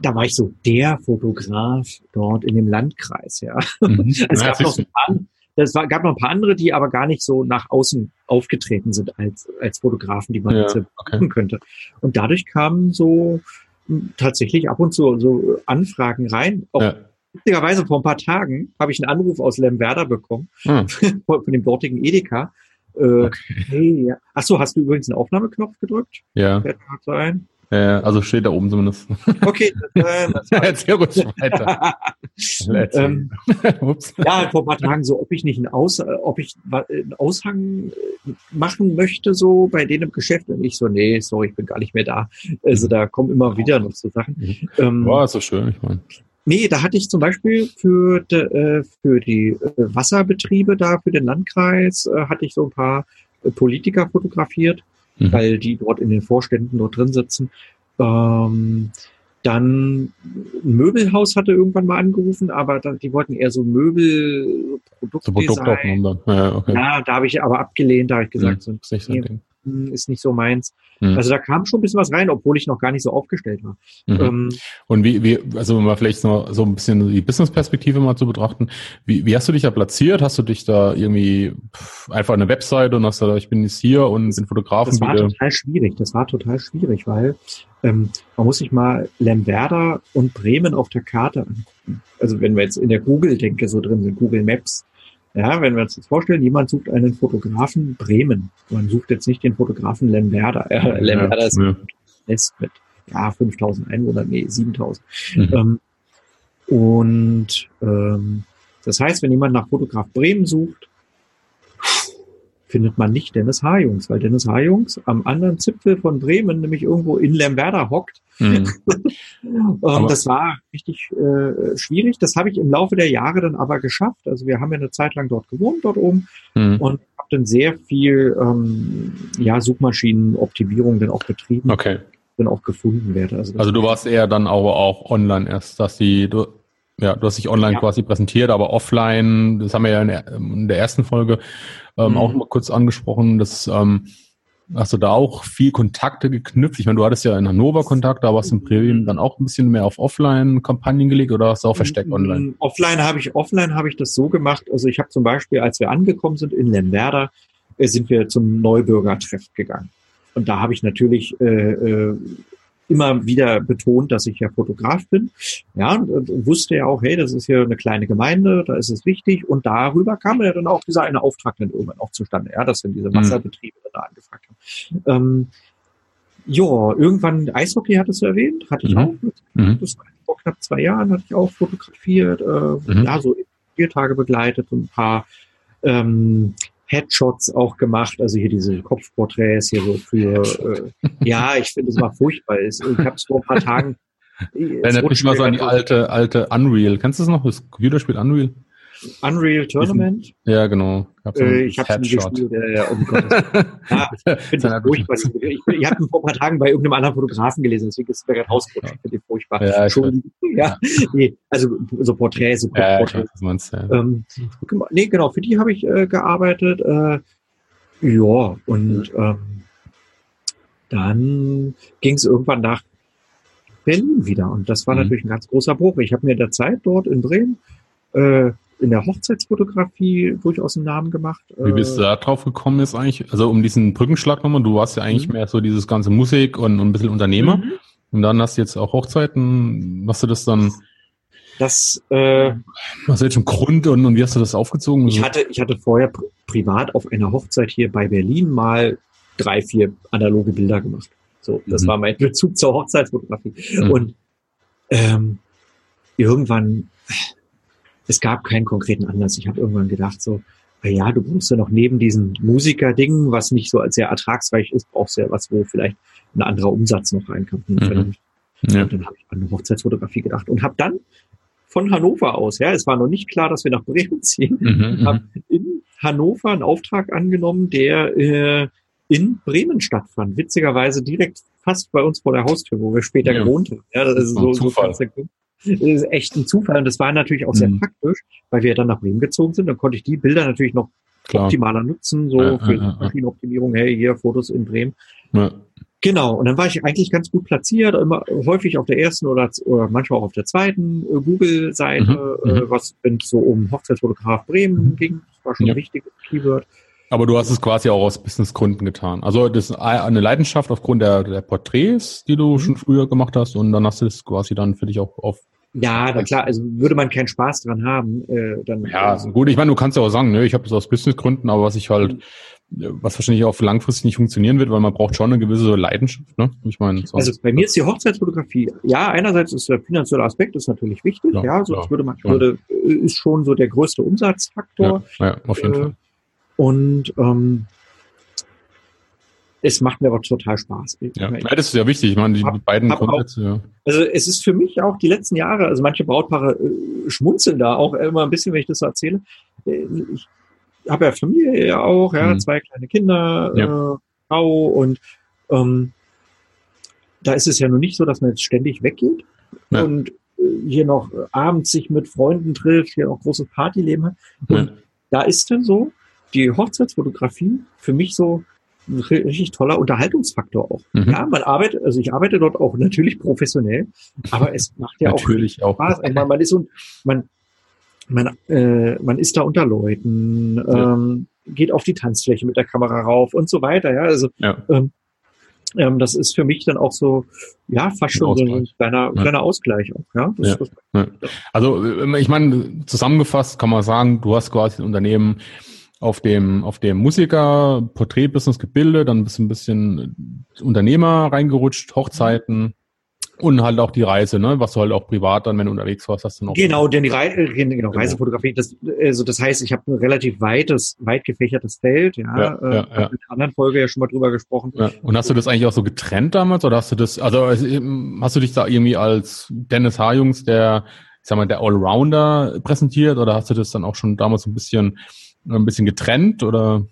da war ich so der Fotograf dort in dem Landkreis, ja. Mhm. es gab noch ein paar, es war, gab noch ein paar andere, die aber gar nicht so nach außen aufgetreten sind als, als Fotografen, die man ja, jetzt okay. könnte. Und dadurch kamen so hm, tatsächlich ab und zu so Anfragen rein. Auch ja. Witzigerweise vor ein paar Tagen habe ich einen Anruf aus Lemwerder bekommen, hm. von dem dortigen Edeka. Äh, okay. hey, ja. Ach so, hast du übrigens einen Aufnahmeknopf gedrückt? Ja. Fällt Äh, also steht da oben zumindest. Okay, äh, das erzähl ruhig weiter. ähm, ja, vor ein paar Tagen so, ob ich nicht einen, Aus, ob ich einen Aushang äh, machen möchte, so bei denen im Geschäft. Und ich so, nee, sorry, ich bin gar nicht mehr da. Also da kommen immer wieder noch so Sachen. Mhm. Ähm, Boah, ist so schön, ich meine. Nee, da hatte ich zum Beispiel für, de, äh, für die äh, Wasserbetriebe da, für den Landkreis, äh, hatte ich so ein paar äh, Politiker fotografiert mhm. weil die dort in den Vorständen dort drin sitzen. Ähm, dann ein Möbelhaus hatte irgendwann mal angerufen, aber da, die wollten eher so Möbelproduktdesign. So ja, okay. ja, da habe ich aber abgelehnt, da habe ich gesagt, mhm, so, nee, ist nicht so meins. Mhm. Also da kam schon ein bisschen was rein, obwohl ich noch gar nicht so aufgestellt war. Mhm. Ähm, und wie, wie, also mal vielleicht noch so ein bisschen die Business-Perspektive mal zu betrachten. Wie, wie hast du dich da platziert? Hast du dich da irgendwie einfach eine Webseite und hast da, ich bin jetzt hier und bin Fotografen? Das war total schwierig. Das war total schwierig, weil ähm, man muss sich mal Lemberda und Bremen auf der Karte angucken. Also wenn wir jetzt in der Google-Denke so drin sind, Google Maps, ja, wenn wir uns das vorstellen, jemand sucht einen Fotografen Bremen. Man sucht jetzt nicht den Fotografen Lemberda. Äh, Lemberda ja, ist ja. Nest mit ja, 5000 Einwohnern, nee, 7000. Mhm. Ähm, und ähm, das heißt, wenn jemand nach Fotograf Bremen sucht, findet man nicht Dennis H-Jungs, weil Dennis H-Jungs am anderen Zipfel von Bremen, nämlich irgendwo in Lemberda hockt. Mhm. und das war richtig äh, schwierig. Das habe ich im Laufe der Jahre dann aber geschafft. Also wir haben ja eine Zeit lang dort gewohnt, dort oben, mhm. und habe dann sehr viel ähm, ja, Suchmaschinenoptimierung dann auch betrieben. Okay. Dann auch gefunden werde. Also, also du warst eher dann aber auch online erst, dass die, du, ja, du hast dich online ja. quasi präsentiert, aber offline, das haben wir ja in der, ersten Folge ähm, mhm. auch mal kurz angesprochen, dass ähm, hast du da auch viel Kontakte geknüpft? Ich meine, du hattest ja in Hannover Kontakt, da warst du in Bremen dann auch ein bisschen mehr auf Offline-Kampagnen gelegt oder hast du auch versteckt mm, online? Offline habe ich, offline habe ich das so gemacht. Also ich habe zum Beispiel, als wir angekommen sind in Lemwerder, äh, sind wir zum Neubürgertreff gegangen. und da habe ich natürlich äh, äh, immer wieder betont, dass ich ja Fotograf bin. Ja, und, und wusste ja auch, hey, das ist hier eine kleine Gemeinde, da ist es wichtig. Und darüber kam ja dann auch dieser eine Auftrag dann irgendwann auch zustande, ja, dass dann diese mhm. Wasserbetriebe mhm. da angefragt haben. Ähm, ja, irgendwann Eishockey hattest du erwähnt, hatte ich mhm. auch. Mhm. Das war vor knapp zwei Jahren hatte ich auch fotografiert, äh, mhm. ja, so vier Tage begleitet und ein paar ähm, Headshots auch gemacht, also hier diese Kopfporträts hier so für, äh, ja, ich finde es mal furchtbar. Ich habe es vor ein paar Tagen. Erinnert mich mal so an die alte, alte Unreal. Kennst du das noch, das Computerspiel Unreal? Unreal Tournament? Ja, genau. Äh, ich habe es nie gespielt. Ja, ja, um ja, finde ich furchtbar. Ich, ich habe ihn vor ein paar Tagen bei irgendeinem anderen Fotografen gelesen, deswegen ist es mir gerade rausgerutscht. Ich finde ihn furchtbar. Ja, Schon, ja, nee, also so Porträts, so ja, Porträts. Ja. Ähm, nee, genau, für die habe ich äh, gearbeitet. Äh, ja, und ähm, dann ging es irgendwann nach Berlin wieder. Und das war mhm. natürlich ein ganz großer Bruch. Ich habe mir in der Zeit dort in Bremen äh, in der Hochzeitsfotografie durchaus einen Namen gemacht. Wie bist du da drauf gekommen ist eigentlich? Also um diesen Brückenschlag nochmal, du warst ja eigentlich mhm. mehr so dieses ganze Musik und, und ein bisschen Unternehmer. Mhm. Und dann hast du jetzt auch Hochzeiten. Machst du das dann? Das, äh, aus welchem Grund und, und wie hast du das aufgezogen? Ich hatte, ich hatte vorher pr privat auf einer Hochzeit hier bei Berlin mal drei, vier analoge Bilder gemacht. So, das mhm. war mein Bezug zur Hochzeitsfotografie. Mhm. Und ähm, irgendwann es gab keinen konkreten Anlass. Ich habe irgendwann gedacht so, na ja, du brauchst ja noch neben diesem Musiker-Ding, was nicht so als sehr ertragsreich ist, brauchst du ja was, wo vielleicht ein anderer Umsatz noch reinkommt. Mhm. Ja. Und dann habe ich an eine Hochzeitsfotografie gedacht und habe dann von Hannover aus, ja, es war noch nicht klar, dass wir nach Bremen ziehen, mhm, mhm. habe in Hannover einen Auftrag angenommen, der äh, in Bremen stattfand. Witzigerweise direkt fast bei uns vor der Haustür, wo wir später ja. gewohnt haben. Ja, das ist so, Zufall. so ist echt ein Zufall und das war natürlich auch sehr mhm. praktisch, weil wir dann nach Bremen gezogen sind. Dann konnte ich die Bilder natürlich noch Klar. optimaler nutzen, so ja, für ja, Maschinenoptimierung, hey, hier Fotos in Bremen. Ja. Genau, und dann war ich eigentlich ganz gut platziert, immer häufig auf der ersten oder, oder manchmal auch auf der zweiten äh, Google-Seite, mhm, äh, mhm. was wenn es so um Hochzeitsfotograf Bremen mhm. ging. Das war schon ein wichtiges Keyword. Aber du hast es quasi auch aus Businessgründen getan. Also das ist eine Leidenschaft aufgrund der, der Porträts, die du mhm. schon früher gemacht hast, und dann hast du es quasi dann für dich auch auf ja, na klar, also würde man keinen Spaß dran haben, äh, dann. Ja, äh, gut, ich meine, du kannst ja auch sagen, ne, ich habe das aus Businessgründen, aber was ich halt, mhm. was wahrscheinlich auch langfristig nicht funktionieren wird, weil man braucht schon eine gewisse Leidenschaft, ne? Ich meine, also bei mir ist die Hochzeitsfotografie, ja, einerseits ist der finanzielle Aspekt ist natürlich wichtig, ja, ja sonst ja, würde man, würde, ist schon so der größte Umsatzfaktor. Ja, ja auf jeden äh, Fall. Und ähm, es macht mir aber total Spaß. Ja, das ist ja wichtig. Ich meine, die hab, beiden hab Grundsätze, ja. Also es ist für mich auch die letzten Jahre, also manche Brautpaare äh, schmunzeln da auch immer ein bisschen, wenn ich das so erzähle. Äh, ich habe ja Familie ja auch, ja, mhm. zwei kleine Kinder, ja. äh, Frau und ähm, da ist es ja nur nicht so, dass man jetzt ständig weggeht ja. und äh, hier noch abends sich mit Freunden trifft, hier auch große Partyleben hat. Und ja. da ist dann so die Hochzeitsfotografie für mich so richtig toller Unterhaltungsfaktor auch. Mhm. Ja, man arbeitet, also ich arbeite dort auch natürlich professionell, aber es macht ja natürlich auch Spaß. Auch. Man, man ist und man, man, äh, man ist da unter Leuten, ja. ähm, geht auf die Tanzfläche mit der Kamera rauf und so weiter. Ja, also ja. Ähm, ähm, das ist für mich dann auch so, ja, fast schon so ein kleiner, ja. kleiner Ausgleich auch. Ja? Das, ja. Das, also ich meine, zusammengefasst kann man sagen, du hast quasi ein Unternehmen, auf dem, auf dem Musiker-Porträt-Business gebildet, dann bist du ein bisschen Unternehmer reingerutscht, Hochzeiten und halt auch die Reise, ne? Was du halt auch privat dann, wenn du unterwegs warst, hast du noch. Genau, denn die Re äh, genau, genau, Reisefotografie, das, also das heißt, ich habe ein relativ weites, weit gefächertes Feld, ja. ja, äh, ja, ja. Mit der anderen Folge ja schon mal drüber gesprochen. Ja. Und hast du das eigentlich auch so getrennt damals oder hast du das, also hast du dich da irgendwie als Dennis H. der, ich sag mal, der Allrounder präsentiert oder hast du das dann auch schon damals so ein bisschen ein bisschen getrennt oder?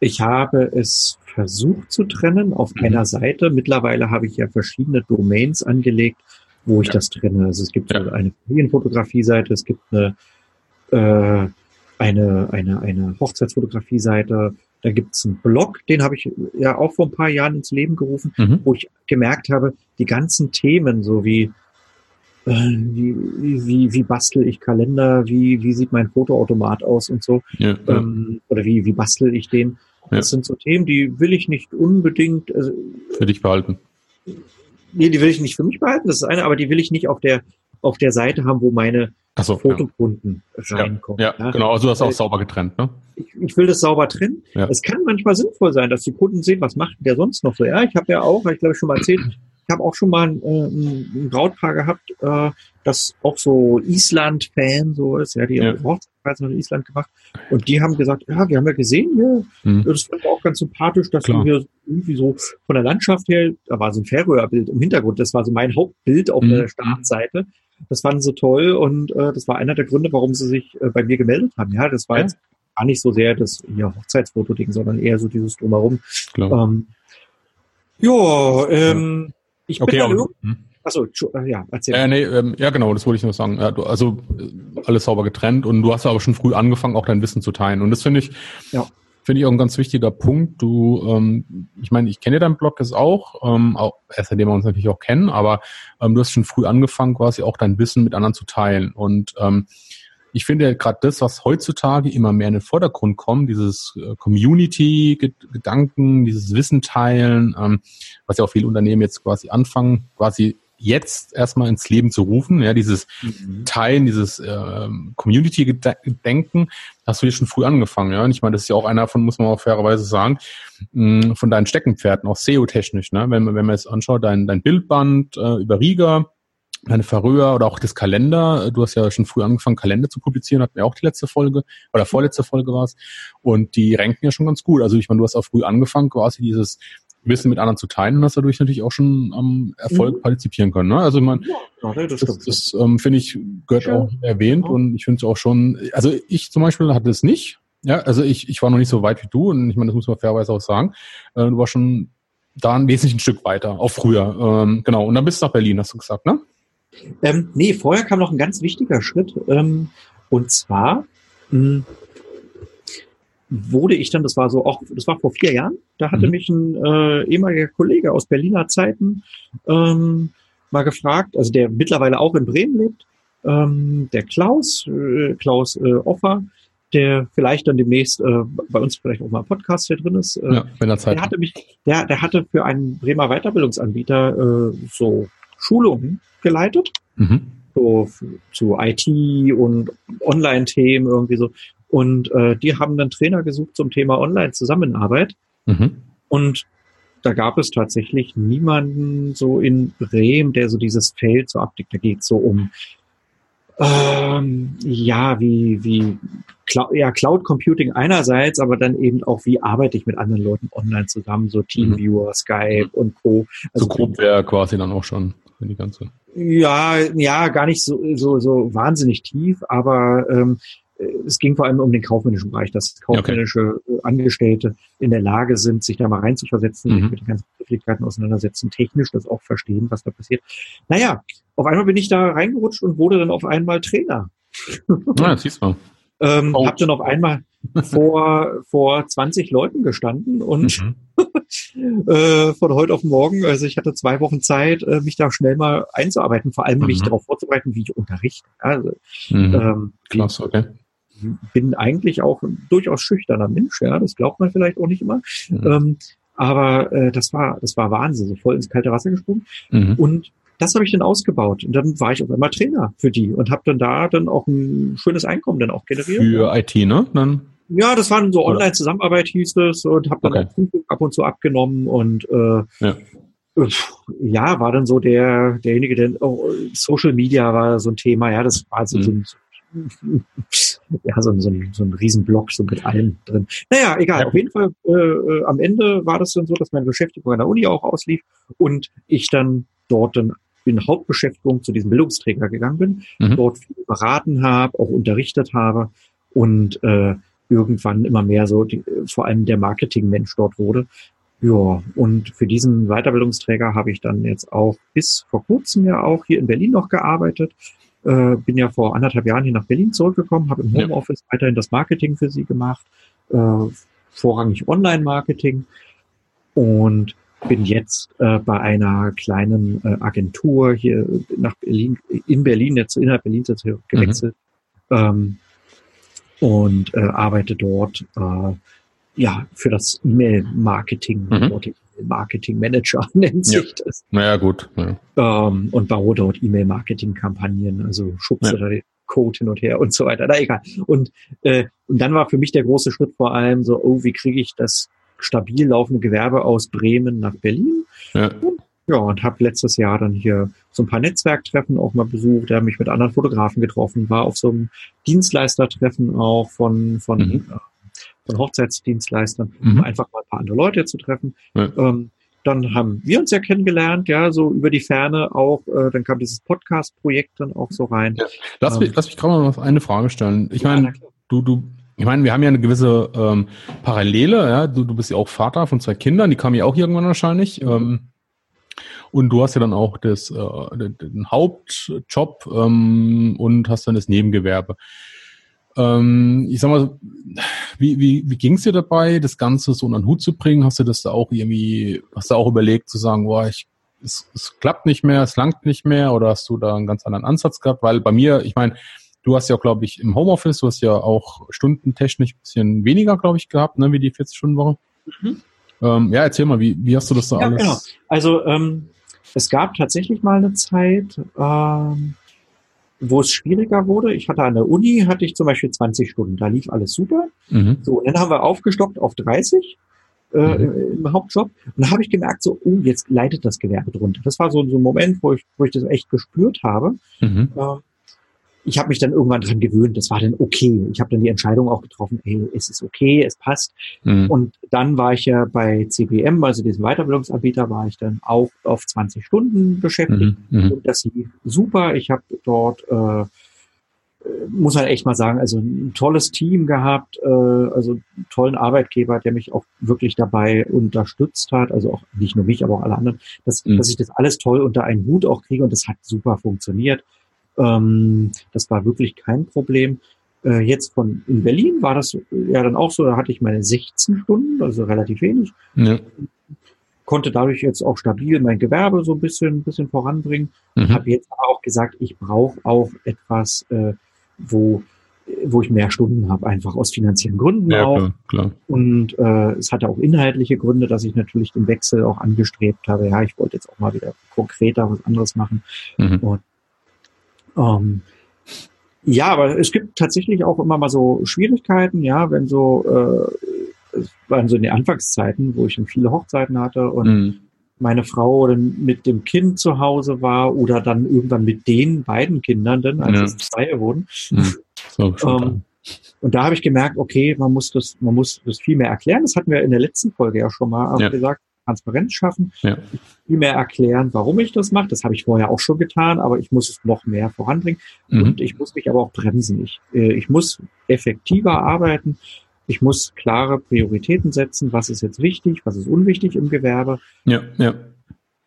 Ich habe es versucht zu trennen auf mhm. einer Seite. Mittlerweile habe ich ja verschiedene Domains angelegt, wo ich ja. das trenne. Also es gibt ja. eine Familienfotografie-Seite, es gibt eine, äh, eine, eine, eine Hochzeitsfotografie-Seite, da gibt es einen Blog, den habe ich ja auch vor ein paar Jahren ins Leben gerufen, mhm. wo ich gemerkt habe, die ganzen Themen, so wie wie, wie, wie bastel ich Kalender, wie, wie sieht mein Fotoautomat aus und so. Ja, ja. Ähm, oder wie, wie bastel ich den. Ja. Das sind so Themen, die will ich nicht unbedingt also, für dich behalten. Nee, die will ich nicht für mich behalten, das ist eine, aber die will ich nicht auf der auf der Seite haben, wo meine so, Fotokunden ja. reinkommen. Ja, ja, genau. Also du hast auch sauber getrennt, ne? Ich, ich will das sauber trennen. Ja. Es kann manchmal sinnvoll sein, dass die Kunden sehen, was macht der sonst noch so. Ja, ich habe ja auch, ich glaube schon mal erzählt, ich habe auch schon mal ein, äh, ein Brautpaar gehabt, äh, das auch so Island-Fan so ist, ja, die ja. Hochzeit in Island gemacht. Und die haben gesagt, ja, wir haben ja gesehen, ja, mhm. das war auch ganz sympathisch, dass Klar. du hier irgendwie so von der Landschaft her, da war so ein Färöerbild im Hintergrund, das war so mein Hauptbild auf mhm. der Startseite. Das fanden sie toll und äh, das war einer der Gründe, warum sie sich äh, bei mir gemeldet haben. Ja, das war ja. jetzt gar nicht so sehr das hier Hochzeitsfoto-Ding, sondern eher so dieses Drumherum. Ähm, ja, ähm, ich okay, bin aber, hm. Achso, äh, ja, erzähl. Äh, nee, ähm, ja, genau, das wollte ich nur sagen. Ja, du, also äh, alles sauber getrennt und du hast aber schon früh angefangen, auch dein Wissen zu teilen. Und das finde ich, ja. finde ich auch ein ganz wichtiger Punkt. Du, ähm, ich meine, ich kenne deinen Blog jetzt auch, ähm, auch erst seitdem wir uns natürlich auch kennen, aber ähm, du hast schon früh angefangen, quasi auch dein Wissen mit anderen zu teilen. Und ähm, ich finde gerade das, was heutzutage immer mehr in den Vordergrund kommt, dieses äh, Community-Gedanken, dieses Wissen teilen, ähm, was ja auch viele Unternehmen jetzt quasi anfangen, quasi jetzt erstmal ins Leben zu rufen, ja, dieses mhm. Teilen, dieses äh, Community-Denken, hast du hier schon früh angefangen, ja. Und ich meine, das ist ja auch einer von, muss man auch fairerweise sagen, mh, mm, von deinen Steckenpferden, auch SEO-technisch, ne? Wenn man, wenn man jetzt anschaut, dein, dein Bildband äh, über Riga, deine Verröhr oder auch das Kalender. Du hast ja schon früh angefangen, Kalender zu publizieren, hatten wir auch die letzte Folge oder vorletzte Folge war es. Und die ranken ja schon ganz gut. Also ich meine, du hast auch früh angefangen, quasi dieses Wissen mit anderen zu teilen und hast dadurch natürlich auch schon am Erfolg mhm. partizipieren können. Ne? Also ich meine, ja, das, das, das ähm, finde ich, gehört ja. auch erwähnt ja. und ich finde es auch schon, also ich zum Beispiel hatte es nicht. Ja, also ich, ich war noch nicht so weit wie du und ich meine, das muss man fairerweise auch sagen. Äh, du warst schon da ein wesentlich ein Stück weiter, auch früher. Ähm, genau. Und dann bist du nach Berlin, hast du gesagt, ne? Ähm, nee, vorher kam noch ein ganz wichtiger Schritt. Ähm, und zwar mh, hm, wurde ich dann, das war so auch, das war vor vier Jahren, da hatte mhm. mich ein äh, ehemaliger Kollege aus Berliner Zeiten ähm, mal gefragt, also der mittlerweile auch in Bremen lebt, ähm, der Klaus, äh, Klaus äh, Offer, der vielleicht dann demnächst äh, bei uns vielleicht auch mal ein Podcast hier drin ist. Äh, ja, wenn er Zeit der hatte mich, der, der hatte für einen Bremer Weiterbildungsanbieter äh, so Schulungen geleitet. Mhm. So zu IT und Online-Themen irgendwie so. Und äh, die haben dann Trainer gesucht zum Thema Online-Zusammenarbeit. Mhm. Und da gab es tatsächlich niemanden so in Bremen, der so dieses Feld so abdeckt. Da geht es so um ähm, ja, wie, wie ja, Cloud Computing einerseits, aber dann eben auch, wie arbeite ich mit anderen Leuten online zusammen, so Teamviewer, mhm. Skype und Co. Also so grob wäre quasi dann auch schon die ganze. Ja, ja, gar nicht so, so, so wahnsinnig tief, aber ähm, es ging vor allem um den kaufmännischen Bereich, dass kaufmännische okay. Angestellte in der Lage sind, sich da mal reinzuversetzen, mhm. mit den ganzen Begrifflichkeiten auseinandersetzen, technisch das auch verstehen, was da passiert. Naja, auf einmal bin ich da reingerutscht und wurde dann auf einmal Trainer. Ja, siehst du. Ähm, oh. Hab dann auf einmal vor, vor 20 Leuten gestanden und mhm. äh, von heute auf morgen, also ich hatte zwei Wochen Zeit, äh, mich da schnell mal einzuarbeiten, vor allem mhm. mich darauf vorzubereiten, wie ich unterrichte. Also, mhm. ähm, Klasse, okay. bin eigentlich auch ein durchaus schüchterner Mensch, ja, das glaubt man vielleicht auch nicht immer. Mhm. Ähm, aber äh, das war, das war Wahnsinn, so voll ins kalte Wasser gesprungen. Mhm. Und das habe ich dann ausgebaut. Und dann war ich auf einmal Trainer für die und habe dann da dann auch ein schönes Einkommen dann auch generiert. Für IT, ne? Dann ja, das waren so Online-Zusammenarbeit hieß es und habe dann okay. auch ab und zu abgenommen und äh, ja. ja, war dann so der derjenige, der oh, Social Media war so ein Thema, ja, das war so, mhm. so ein ja, so, so, ein, so ein Riesenblock so mit allem drin. Naja, egal. Ja. Auf jeden Fall, äh, äh, am Ende war das dann so, dass meine Beschäftigung an der Uni auch auslief und ich dann dort dann in Hauptbeschäftigung zu diesem Bildungsträger gegangen bin, mhm. dort viel beraten habe, auch unterrichtet habe und äh, irgendwann immer mehr so, die, vor allem der Marketingmensch dort wurde. Ja, und für diesen Weiterbildungsträger habe ich dann jetzt auch bis vor kurzem ja auch hier in Berlin noch gearbeitet. Äh, bin ja vor anderthalb Jahren hier nach Berlin zurückgekommen, habe im Homeoffice ja. weiterhin das Marketing für sie gemacht, äh, vorrangig Online-Marketing und bin jetzt äh, bei einer kleinen äh, Agentur hier nach Berlin, in Berlin, jetzt innerhalb Berlins jetzt gewechselt. Mhm. Ähm, und äh, arbeite dort äh, ja, für das E-Mail-Marketing, mhm. Marketing-Manager nennt sich ja. das. Naja, gut. Ja. Ähm, und baue dort E-Mail-Marketing-Kampagnen, also schubse ja. da Code hin und her und so weiter. Na egal. Und, äh, und dann war für mich der große Schritt vor allem so, oh, wie kriege ich das stabil laufende Gewerbe aus Bremen nach Berlin? Ja. Und, ja, und habe letztes Jahr dann hier so ein paar Netzwerktreffen auch mal besucht, da mich mit anderen Fotografen getroffen, war auf so einem Dienstleistertreffen auch von, von mhm. äh, von Hochzeitsdienstleistern, mhm. um einfach mal ein paar andere Leute zu treffen. Ja. Ähm, dann haben wir uns ja kennengelernt, ja, so über die Ferne auch. Äh, dann kam dieses Podcast-Projekt dann auch so rein. Ja. Lass, ähm, mich, lass mich gerade mal noch eine Frage stellen. Ich meine, du, du, ich meine, wir haben ja eine gewisse ähm, Parallele, ja. Du, du bist ja auch Vater von zwei Kindern, die kamen ja auch irgendwann wahrscheinlich. Ähm, und du hast ja dann auch das, äh, den Hauptjob ähm, und hast dann das Nebengewerbe. Ähm, ich sag mal, wie, wie, wie ging es dir dabei, das Ganze so unter den Hut zu bringen? Hast du das da auch irgendwie, hast du auch überlegt zu sagen, boah, ich, es, es klappt nicht mehr, es langt nicht mehr oder hast du da einen ganz anderen Ansatz gehabt? Weil bei mir, ich meine, du hast ja, glaube ich, im Homeoffice, du hast ja auch stundentechnisch ein bisschen weniger, glaube ich, gehabt, ne, wie die 40-Stunden-Woche. Mhm. Ähm, ja, erzähl mal, wie, wie hast du das da ja, alles? Genau. Also ähm, es gab tatsächlich mal eine Zeit, ähm, wo es schwieriger wurde, ich hatte an der Uni, hatte ich zum Beispiel 20 Stunden, da lief alles super. Mhm. So, und dann haben wir aufgestockt auf 30 äh, mhm. im Hauptjob. Und da habe ich gemerkt, so, oh, jetzt leidet das Gewerbe drunter. Das war so, so ein Moment, wo ich, wo ich das echt gespürt habe. Mhm. Äh, ich habe mich dann irgendwann dran gewöhnt, das war dann okay. Ich habe dann die Entscheidung auch getroffen, hey, es ist okay, es passt. Mhm. Und dann war ich ja bei CBM, also diesem Weiterbildungsanbieter, war ich dann auch auf 20 Stunden beschäftigt. Mhm. mhm. Und das lief super. Ich habe dort, äh, muss man echt mal sagen, also ein tolles Team gehabt, äh, also einen tollen Arbeitgeber, der mich auch wirklich dabei unterstützt hat, also auch nicht nur mich, aber auch alle anderen, dass, mhm. dass ich das alles toll unter einen Hut auch kriege und das hat super funktioniert. Ähm, das war wirklich kein Problem. Äh, jetzt von in Berlin war das ja dann auch so, da hatte ich meine 16 Stunden, also relativ wenig. Ja. Konnte dadurch jetzt auch stabil mein Gewerbe so ein bisschen, ein bisschen voranbringen. Mhm. Habe jetzt aber auch gesagt, ich brauche auch etwas, äh, wo wo ich mehr Stunden habe, einfach aus finanziellen Gründen ja, auch. Klar, klar. Und äh, es hatte auch inhaltliche Gründe, dass ich natürlich den Wechsel auch angestrebt habe. Ja, ich wollte jetzt auch mal wieder konkreter was anderes machen. Mhm. Und ähm, ja, aber es gibt tatsächlich auch immer mal so Schwierigkeiten, ja, wenn so, äh, es waren so in den Anfangszeiten, wo ich schon viele Hochzeiten hatte und mhm. meine Frau dann mit dem Kind zu Hause war oder dann irgendwann mit den beiden Kindern dann, als ja. es zwei wurden. Mhm. So, ähm, und da habe ich gemerkt, okay, man muss das, man muss das viel mehr erklären. Das hatten wir in der letzten Folge ja schon mal ja. gesagt. Transparenz schaffen, ja. viel mehr erklären, warum ich das mache. Das habe ich vorher auch schon getan, aber ich muss es noch mehr voranbringen. Mhm. Und ich muss mich aber auch bremsen. Ich, äh, ich muss effektiver arbeiten. Ich muss klare Prioritäten setzen. Was ist jetzt wichtig? Was ist unwichtig im Gewerbe? Ja, ja.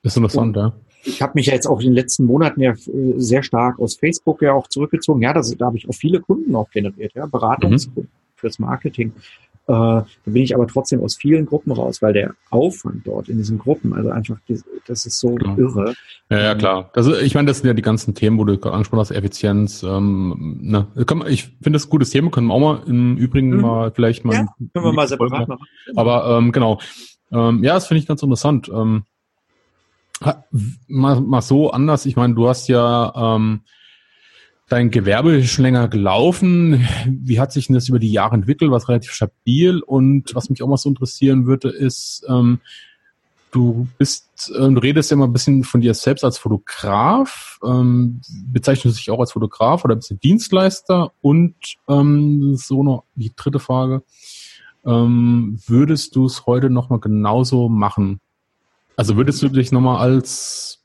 Das ist interessant, ja. Ich habe mich ja jetzt auch in den letzten Monaten ja äh, sehr stark aus Facebook ja auch zurückgezogen. Ja, das, da habe ich auch viele Kunden auch generiert, ja, Beratungskunden mhm. fürs Marketing. Äh, da bin ich aber trotzdem aus vielen Gruppen raus, weil der Aufwand dort in diesen Gruppen, also einfach, das ist so klar. irre. Ja, ja, klar. Das, ich meine, das sind ja die ganzen Themen, wo du gerade angesprochen hast, Effizienz. Ähm, ne. Ich finde das ein gutes Thema, können wir auch mal im Übrigen mhm. mal vielleicht mal. Ja, können wir mal separat machen. Aber ähm, genau. Ähm, ja, das finde ich ganz interessant. Ähm, mal, mal so anders. Ich meine, du hast ja ähm, Dein Gewerbe ist schon länger gelaufen. Wie hat sich denn das über die Jahre entwickelt? Was relativ stabil? Und was mich auch mal so interessieren würde, ist, ähm, du bist, äh, du redest ja immer ein bisschen von dir selbst als Fotograf, ähm, bezeichnest dich auch als Fotograf oder bist du Dienstleister? Und ähm, so noch die dritte Frage, ähm, würdest du es heute nochmal genauso machen? Also würdest du dich nochmal als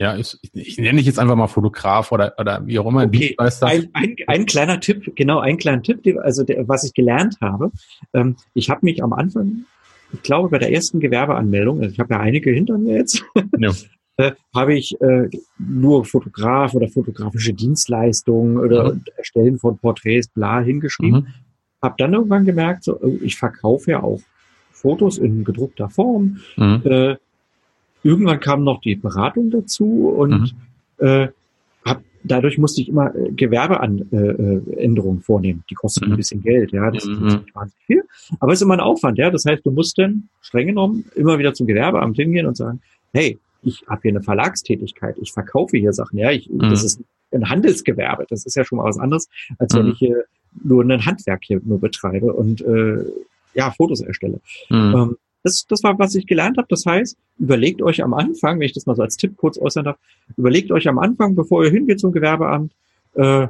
ja, ich, ich nenne dich jetzt einfach mal Fotograf oder, oder wie auch immer. Okay. Ein, ein, ein kleiner Tipp, genau, ein kleiner Tipp, also der, was ich gelernt habe. Ähm, ich habe mich am Anfang, ich glaube bei der ersten Gewerbeanmeldung, also ich habe ja einige hinter mir jetzt, ja. äh, habe ich äh, nur Fotograf oder fotografische Dienstleistungen oder mhm. Erstellen von Porträts, bla, hingeschrieben. Mhm. Habe dann irgendwann gemerkt, so, oh, ich verkaufe ja auch Fotos in gedruckter Form. Mhm. Äh, Irgendwann kam noch die Beratung dazu und mhm. äh, habe dadurch musste ich immer äh, Gewerbeänderungen äh, vornehmen. Die kosten mhm. ein bisschen Geld, ja, das mhm. ist nicht wahnsinnig viel. Aber es ist immer ein Aufwand, ja. Das heißt, du musst dann streng genommen immer wieder zum Gewerbeamt hingehen und sagen, hey, ich habe hier eine Verlagstätigkeit, ich verkaufe hier Sachen, ja, ich, mhm. das ist ein Handelsgewerbe, das ist ja schon mal was anderes, als wenn mhm. ich hier nur ein Handwerk hier nur betreibe und äh, ja, Fotos erstelle. Mhm. Ähm, das, das war, was ich gelernt habe. Das heißt, überlegt euch am Anfang, wenn ich das mal so als Tipp kurz äußern darf, überlegt euch am Anfang, bevor ihr hingeht zum Gewerbeamt, äh,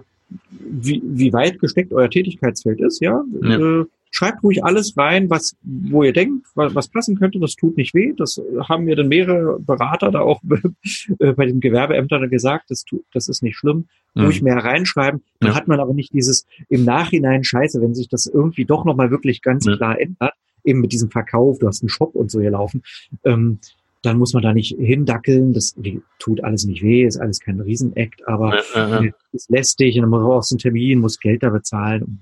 wie, wie weit gesteckt euer Tätigkeitsfeld ist, ja. ja. Äh, schreibt ruhig alles rein, was, wo ihr denkt, was, was passen könnte. Das tut nicht weh. Das haben mir dann mehrere Berater da auch äh, bei den Gewerbeämtern gesagt. Das tut, das ist nicht schlimm. Mhm. Ruhig mehr reinschreiben. Dann ja. hat man aber nicht dieses im Nachhinein Scheiße, wenn sich das irgendwie doch nochmal wirklich ganz ja. klar ändert. Eben mit diesem Verkauf, du hast einen Shop und so hier laufen. Ähm, dann muss man da nicht hindackeln. Das tut alles nicht weh, ist alles kein Riesenakt, aber ja. ist lästig und dann muss man auch so einen Termin, muss Geld da bezahlen.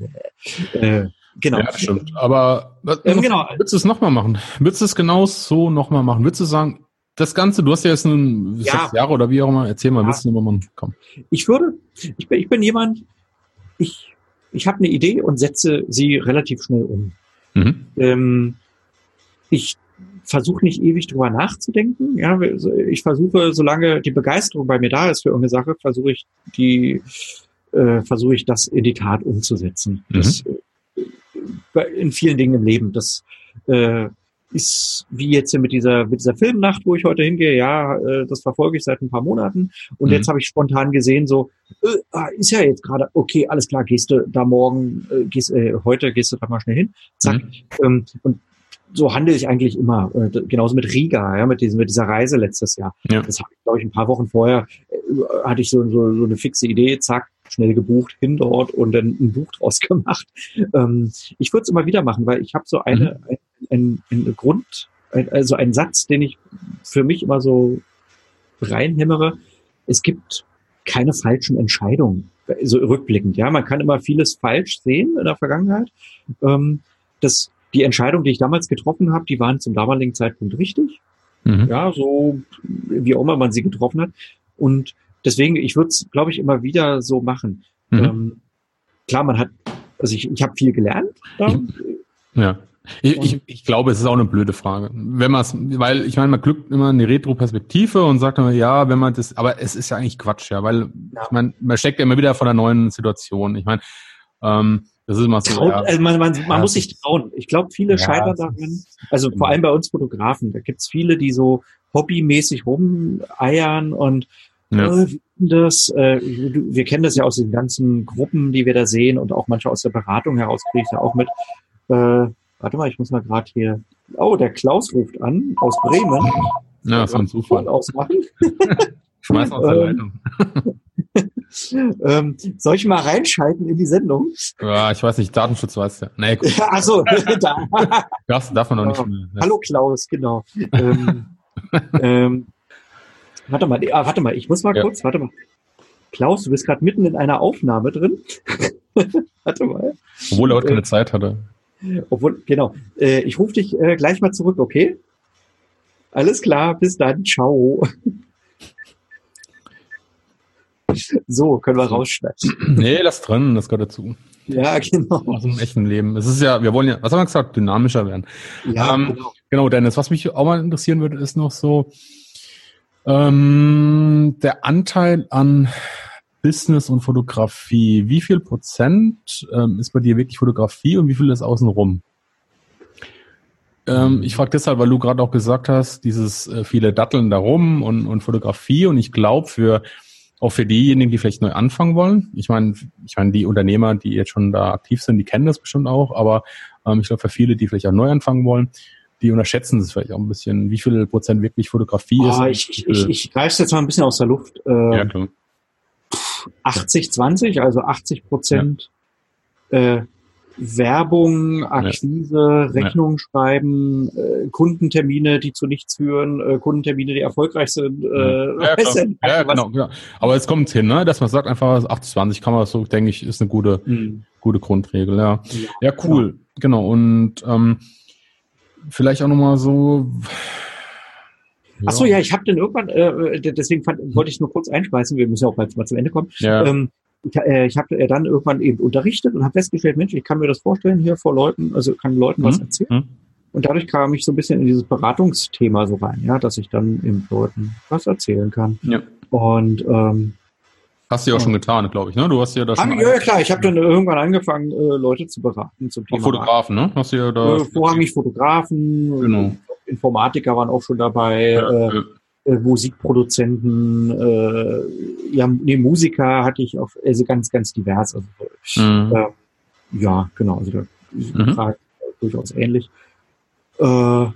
Und, äh, Genau. Ja, stimmt. Aber ähm, genau. würdest du es nochmal machen? Würdest du es genau so nochmal machen? Würdest du sagen, das Ganze, du hast ja jetzt ein ja. sechs Jahre oder wie auch immer, erzähl mal, ja. willst du nochmal machen? Komm. Ich würde, ich bin, ich bin jemand, ich, ich habe eine Idee und setze sie relativ schnell um. Mhm. Ähm, ich versuche nicht ewig drüber nachzudenken. Ja, ich versuche, solange die Begeisterung bei mir da ist für irgendeine Sache, versuche ich die, äh, versuche ich das in die Tat umzusetzen. Mhm. Das in vielen Dingen im Leben. Das äh, ist wie jetzt hier mit dieser mit dieser Filmnacht, wo ich heute hingehe. Ja, äh, das verfolge ich seit ein paar Monaten und mhm. jetzt habe ich spontan gesehen, so äh, ah, ist ja jetzt gerade okay, alles klar, gehst du da morgen, äh, gehst äh, heute gehst du da mal schnell hin, zack. Mhm. Ähm, und so handle ich eigentlich immer. Äh, genauso mit Riga, ja, mit, diesem, mit dieser Reise letztes Jahr. Ja. Das habe ich, glaube ich, ein paar Wochen vorher, äh, hatte ich so, so, so eine fixe Idee, zack, schnell gebucht, hin dort und dann ein Buch draus gemacht. Ähm, ich würde es immer wieder machen, weil ich habe so eine, mhm. Ein, ein, ein Grund, ein, also einen Satz, den ich für mich immer so reinhämmere. Es gibt keine falschen Entscheidungen, so rückblickend. Ja, man kann immer vieles falsch sehen in der Vergangenheit. Ähm, das, die Entscheidung, die ich damals getroffen habe, die waren zum damaligen Zeitpunkt richtig. Mhm. Ja, so wie auch immer man sie getroffen hat. Und deswegen, ich würde es, glaube ich, immer wieder so machen. Mhm. Ähm, klar, man hat, also ich, ich habe viel gelernt. Da. Ja. Ich, ich, ich glaube, es ist auch eine blöde Frage. Wenn man es, weil ich meine, man glückt immer eine Retro-Perspektive und sagt immer, ja, wenn man das, aber es ist ja eigentlich Quatsch, ja, weil ja. ich meine, man steckt ja immer wieder vor einer neuen Situation. Ich meine, ähm, das ist immer so. Traut, ja, also man, man, man muss sich trauen. Ich glaube, viele scheitern daran. Also vor allem bei uns Fotografen, da gibt's viele, die so hobbymäßig rumeiern und ja. Äh, das, äh, wir kennen das ja aus den ganzen Gruppen, die wir da sehen und auch manchmal aus der Beratung heraus kriege ich ja auch mit. Äh, warte mal, ich muss mal gerade hier. Oh, der Klaus ruft an aus Bremen. Ja, von Zufall. Ausmachen. Schmeiß aus der ähm, Leitung. ähm, soll ich mal reinschalten in die Sendung? Ja, ich weiß nicht, Datenschutz weiß ja. Nee, gut. Ach so, da. Das darf man noch nicht mehr. Hallo Klaus, genau. ähm, ähm, Warte mal, ah, warte mal, ich muss mal ja. kurz, warte mal. Klaus, du bist gerade mitten in einer Aufnahme drin. warte mal. Obwohl er heute keine äh, Zeit hatte. Obwohl, genau. Äh, ich rufe dich äh, gleich mal zurück, okay? Alles klar, bis dann, ciao. so, können wir rausschneiden. Nee, lass drin, das gehört dazu. Ja, genau. Aus dem echten Leben. Es ist ja, wir wollen ja, was haben wir gesagt, dynamischer werden. Ja, ähm, genau. genau, Dennis, was mich auch mal interessieren würde, ist noch so, ähm, der Anteil an Business und Fotografie, wie viel Prozent ähm, ist bei dir wirklich Fotografie und wie viel ist außenrum? Ähm, ich frage deshalb, weil du gerade auch gesagt hast, dieses äh, viele Datteln darum und, und Fotografie und ich glaube für auch für diejenigen, die vielleicht neu anfangen wollen. Ich meine, ich meine, die Unternehmer, die jetzt schon da aktiv sind, die kennen das bestimmt auch, aber ähm, ich glaube für viele, die vielleicht auch neu anfangen wollen, die unterschätzen es vielleicht auch ein bisschen, wie viel Prozent wirklich Fotografie oh, ist. Ich, ich, ich, ich greife es jetzt mal ein bisschen aus der Luft. Äh, ja, klar. 80, 20, also 80 Prozent ja. äh, Werbung, Akquise, ja. Rechnung ja. schreiben, äh, Kundentermine, die zu nichts führen, äh, Kundentermine, die erfolgreich sind. Äh, ja, ja, genau, genau. Aber es kommt hin, ne? dass man sagt einfach 80, 20 kann man so, denke ich, ist eine gute, mhm. gute Grundregel. Ja, ja, cool. Genau. genau. Und ähm, vielleicht auch nochmal so. Ach so, ja, ich habe dann irgendwann, äh, deswegen fand, wollte ich nur kurz einspeisen, wir müssen ja auch bald mal zum Ende kommen. Ja. Ähm, ich, äh, ich habe dann irgendwann eben unterrichtet und habe festgestellt, Mensch, ich kann mir das vorstellen hier vor Leuten, also kann Leuten was mhm. erzählen. Mhm. Und dadurch kam ich so ein bisschen in dieses Beratungsthema so rein, ja, dass ich dann eben Leuten was erzählen kann. Ja. Und ähm, Hast du ja auch schon getan, glaube ich, ne? Du hast ja da schon. Ja, ja, klar. Ich habe dann irgendwann angefangen, äh, Leute zu beraten zum Thema. Auch Fotografen, ne? Hast du ja da. Äh, vorrangig Fotografen. Genau. Informatiker waren auch schon dabei. Ja, äh. Äh, Musikproduzenten, äh, ja, nee, Musiker hatte ich auch, also ganz, ganz divers. Also, mhm. äh, ja, genau. Also da mhm. war durchaus ähnlich. Äh,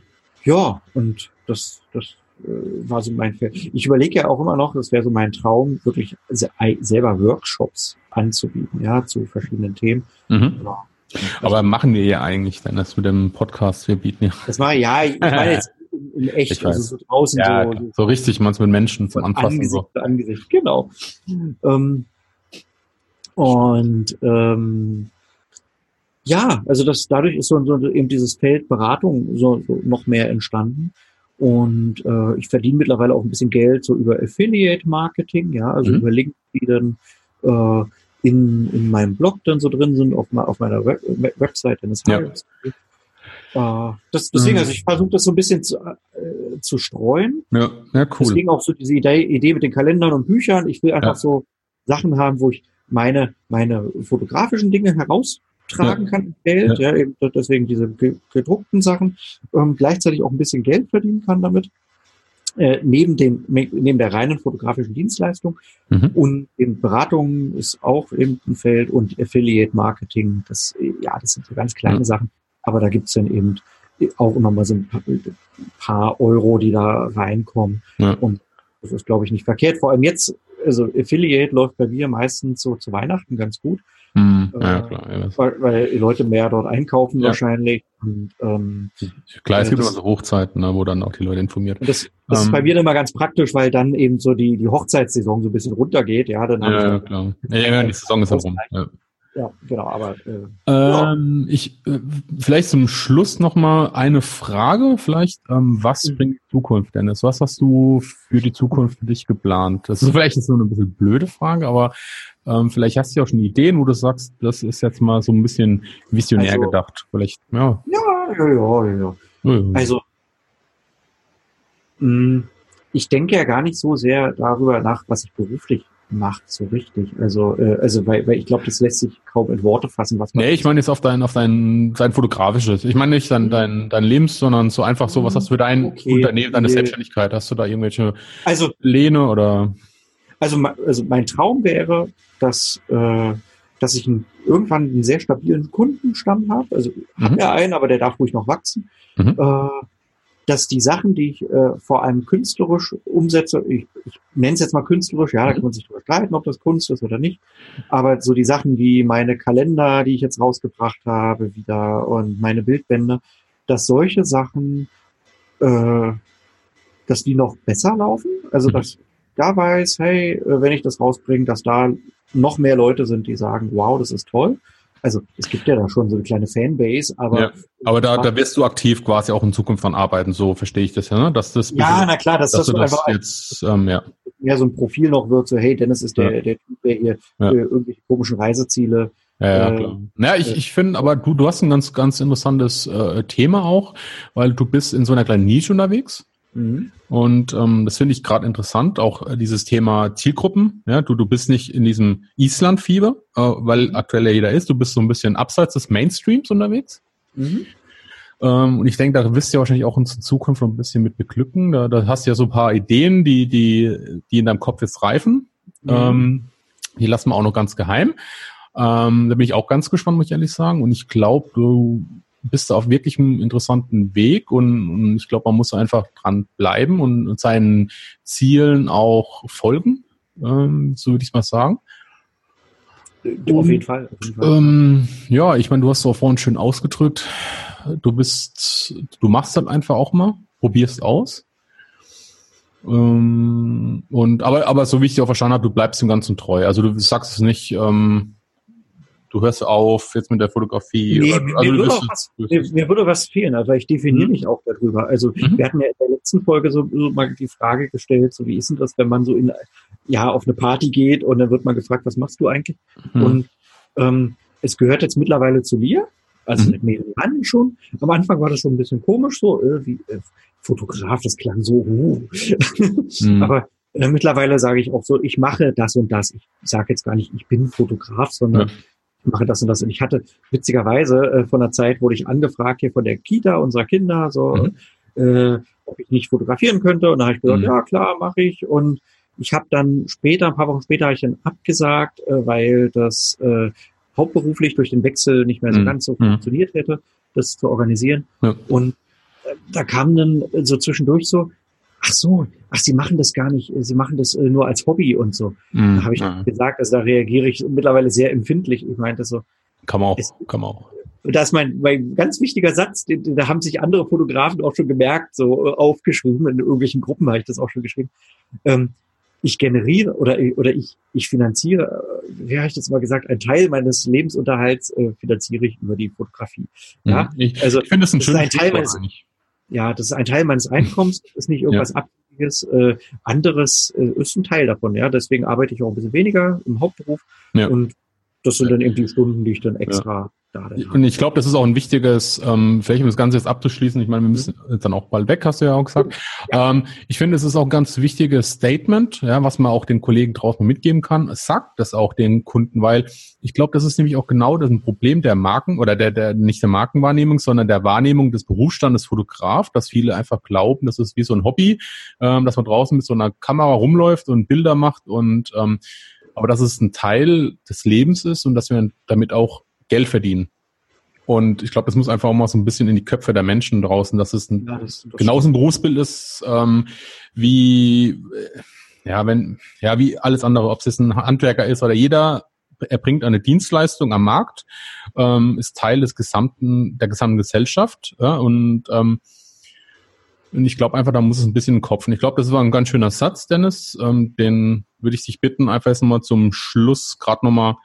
ja, und das, das äh, war so mein Feld. Ich überlege ja auch immer noch, das wäre so mein Traum, wirklich selber Workshops anzubieten, ja, zu verschiedenen Themen. Mhm. Ja. Aber machen wir ja eigentlich dann das mit dem Podcast, wir bieten ja. Das war ja, ich meine jetzt in echt, also so draußen ja, so, so. richtig, man mit Menschen zum Anfassen. Angesicht so. Angesicht, genau. Ähm, und ähm, ja, also das dadurch ist so, so eben dieses Feld Beratung so, so noch mehr entstanden. Und äh, ich verdiene mittlerweile auch ein bisschen Geld so über Affiliate Marketing, ja, also mhm. über Links, die dann äh, in, in meinem Blog dann so drin sind, auf, auf meiner Web Website eines ja. Äh, das, deswegen, mhm. also ich versuche das so ein bisschen zu, äh, zu streuen. Ja, ja, cool. Deswegen auch so diese Idee, Idee mit den Kalendern und Büchern. Ich will einfach ja. so Sachen haben, wo ich meine, meine fotografischen Dinge heraus tragen ja. kann, Geld, ja. ja, eben deswegen diese gedruckten Sachen, ähm, gleichzeitig auch ein bisschen Geld verdienen kann damit. Äh, neben dem neben der reinen fotografischen Dienstleistung mhm. und in Beratungen ist auch eben ein Feld und Affiliate Marketing, das ja, das sind so ganz kleine mhm. Sachen, aber da gibt's dann eben auch immer mal so ein paar, paar Euro, die da reinkommen ja. und das ist glaube ich nicht verkehrt. Vor allem jetzt, also Affiliate läuft bei mir meistens so zu Weihnachten ganz gut. Hm, ja, äh, klar, ja, weil, weil die Leute mehr dort einkaufen ja. wahrscheinlich. Und, ähm, klar, es gibt immer so Hochzeiten, ne, wo dann auch die Leute informiert. Das, das ähm, ist bei mir immer ganz praktisch, weil dann eben so die, die Hochzeitssaison so ein bisschen runtergeht. Ja, dann ja, ja klar. Ja, ja, die Saison ist herum. Ja. Ja, genau, aber äh, ähm, ja. ich äh, vielleicht zum Schluss noch mal eine Frage, vielleicht ähm, was mhm. bringt die Zukunft, Dennis? Was hast du für die Zukunft für dich geplant? Das ist vielleicht so eine bisschen blöde Frage, aber ähm, vielleicht hast du ja auch schon Ideen, wo du sagst, das ist jetzt mal so ein bisschen visionär also, gedacht. Vielleicht, ja. Ja, ja, ja, ja. ja. Also, mh, mm, ich denke ja gar nicht so sehr darüber nach, was ich beruflich macht so richtig. Also, äh, also weil, weil ich glaube, das lässt sich kaum in Worte fassen, was man. Nee, ich meine jetzt auf dein, auf dein, dein fotografisches. Ich meine nicht dein, dein, dein Lebens, sondern so einfach so, was hast du für dein okay. Unternehmen, deine Selbstständigkeit? Hast du da irgendwelche also, Pläne oder? Also, also mein Traum wäre, dass, äh, dass ich einen, irgendwann einen sehr stabilen Kundenstamm habe. Also mhm. habe ja einen, aber der darf ruhig noch wachsen. Mhm. Äh, dass die Sachen, die ich äh, vor allem künstlerisch umsetze, ich, ich nenne es jetzt mal künstlerisch, ja, da kann man sich drüber streiten, ob das Kunst ist oder nicht, aber so die Sachen wie meine Kalender, die ich jetzt rausgebracht habe, wieder und meine Bildbände, dass solche Sachen, äh, dass die noch besser laufen, also dass da weiß, hey, äh, wenn ich das rausbringe, dass da noch mehr Leute sind, die sagen, wow, das ist toll. Also es gibt ja da schon so eine kleine Fanbase, aber. Ja, aber da, da wirst du aktiv quasi auch in Zukunft dran arbeiten, so verstehe ich das ja, ne? Dass das ja, na klar, dass, dass das, das jetzt ähm, ja. mehr so ein Profil noch wird, so hey, Dennis ist der, ja. der Typ, der hier ja. irgendwelche komischen Reiseziele ja, ja, äh, klar. Naja, ich, ich finde, aber du, du hast ein ganz, ganz interessantes äh, Thema auch, weil du bist in so einer kleinen Nische unterwegs. Mhm. Und ähm, das finde ich gerade interessant, auch äh, dieses Thema Zielgruppen. Ja, du, du bist nicht in diesem Island-Fieber, äh, weil mhm. aktuell ja jeder ist. Du bist so ein bisschen abseits des Mainstreams unterwegs. Mhm. Ähm, und ich denke, da wirst du ja wahrscheinlich auch in Zukunft noch ein bisschen mit beglücken. Da, da hast du ja so ein paar Ideen, die, die, die in deinem Kopf jetzt reifen. Mhm. Ähm, die lassen wir auch noch ganz geheim. Ähm, da bin ich auch ganz gespannt, muss ich ehrlich sagen. Und ich glaube, du bist du auf wirklich einem interessanten Weg und, und ich glaube, man muss einfach dran bleiben und, und seinen Zielen auch folgen, ähm, so würde ich mal sagen. Auf jeden Fall. Auf jeden Fall. Ähm, ja, ich meine, du hast es auch vorhin schön ausgedrückt. Du bist, du machst halt einfach auch mal, probierst aus. Ähm, und aber, aber so wie ich dich auch verstanden habe, du bleibst dem Ganzen treu. Also du sagst es nicht, ähm, du hörst auf jetzt mit der Fotografie? Nee, oder, also mir, würde was, mir, mir, würde was fehlen, also ich definiere mhm. mich auch darüber. Also mhm. wir hatten ja in der letzten Folge so, so, mal die Frage gestellt, so wie ist denn das, wenn man so in ja auf eine Party geht und dann wird man gefragt, was machst du eigentlich? Mhm. Und ähm, es gehört jetzt mittlerweile zu mir, also mhm. mit mehreren Jahren schon. Am Anfang war das schon ein bisschen komisch, so äh, wie äh, Fotograf, das klang so. Uh. mhm. Aber äh, mittlerweile sage ich auch so, ich mache das und das. Ich sage jetzt gar nicht, ich bin Fotograf, sondern ja. Ich mache das und das. Und ich hatte witzigerweise äh, von der Zeit wurde ich angefragt hier von der Kita unserer Kinder, so mhm. äh, ob ich nicht fotografieren könnte. Und da habe ich gesagt, mhm. ja klar, mache ich. Und ich habe dann später, ein paar Wochen später, habe ich dann abgesagt, äh, weil das äh, hauptberuflich durch den Wechsel nicht mehr so mhm. ganz so mhm. funktioniert hätte, das zu organisieren. Ja. Und äh, da kam dann so zwischendurch so, ach so, ach, sie machen das gar nicht, sie machen das äh, nur als Hobby und so. Mhm. Da habe ich ja. gesagt, also da reagiere ich mittlerweile sehr empfindlich. Ich meinte so. Kann man auch, es, kann man auch. Das ist mein, mein ganz wichtiger Satz, den, da haben sich andere Fotografen auch schon gemerkt, so äh, aufgeschrieben, in irgendwelchen Gruppen habe ich das auch schon geschrieben. Ähm, ich generiere oder, oder ich, ich finanziere, äh, wie habe ich das mal gesagt, ein Teil meines Lebensunterhalts äh, finanziere ich über die Fotografie. Ja, mhm. ich, also ich finde das ein schönes Teil meines, Ja, das ist ein Teil meines Einkommens, ist nicht irgendwas ja. Abhängiges. Äh, anderes äh, ist ein Teil davon. Ja, deswegen arbeite ich auch ein bisschen weniger im Hauptberuf ja. und das sind dann eben die Stunden, die ich dann extra da Und ich glaube, das ist auch ein wichtiges, ähm, vielleicht um das Ganze jetzt abzuschließen, ich meine, wir müssen jetzt dann auch bald weg, hast du ja auch gesagt. Ja. Ähm, ich finde, es ist auch ein ganz wichtiges Statement, ja, was man auch den Kollegen draußen mitgeben kann. Sagt das auch den Kunden, weil ich glaube, das ist nämlich auch genau das ein Problem der Marken oder der, der nicht der Markenwahrnehmung, sondern der Wahrnehmung des Berufsstandes Fotograf, dass viele einfach glauben, das ist wie so ein Hobby, ähm, dass man draußen mit so einer Kamera rumläuft und Bilder macht und ähm, aber dass es ein Teil des Lebens ist und dass wir damit auch Geld verdienen. Und ich glaube, das muss einfach auch mal so ein bisschen in die Köpfe der Menschen draußen, dass es ein, ja, das, das genauso ein Berufsbild ist, ähm, wie, äh, ja, wenn, ja, wie alles andere, ob es jetzt ein Handwerker ist oder jeder erbringt eine Dienstleistung am Markt, ähm, ist Teil des gesamten, der gesamten Gesellschaft, ja, und, ähm, und ich glaube einfach, da muss es ein bisschen im Kopf. Und ich glaube, das war ein ganz schöner Satz, Dennis. Ähm, den würde ich dich bitten, einfach jetzt mal zum Schluss gerade nochmal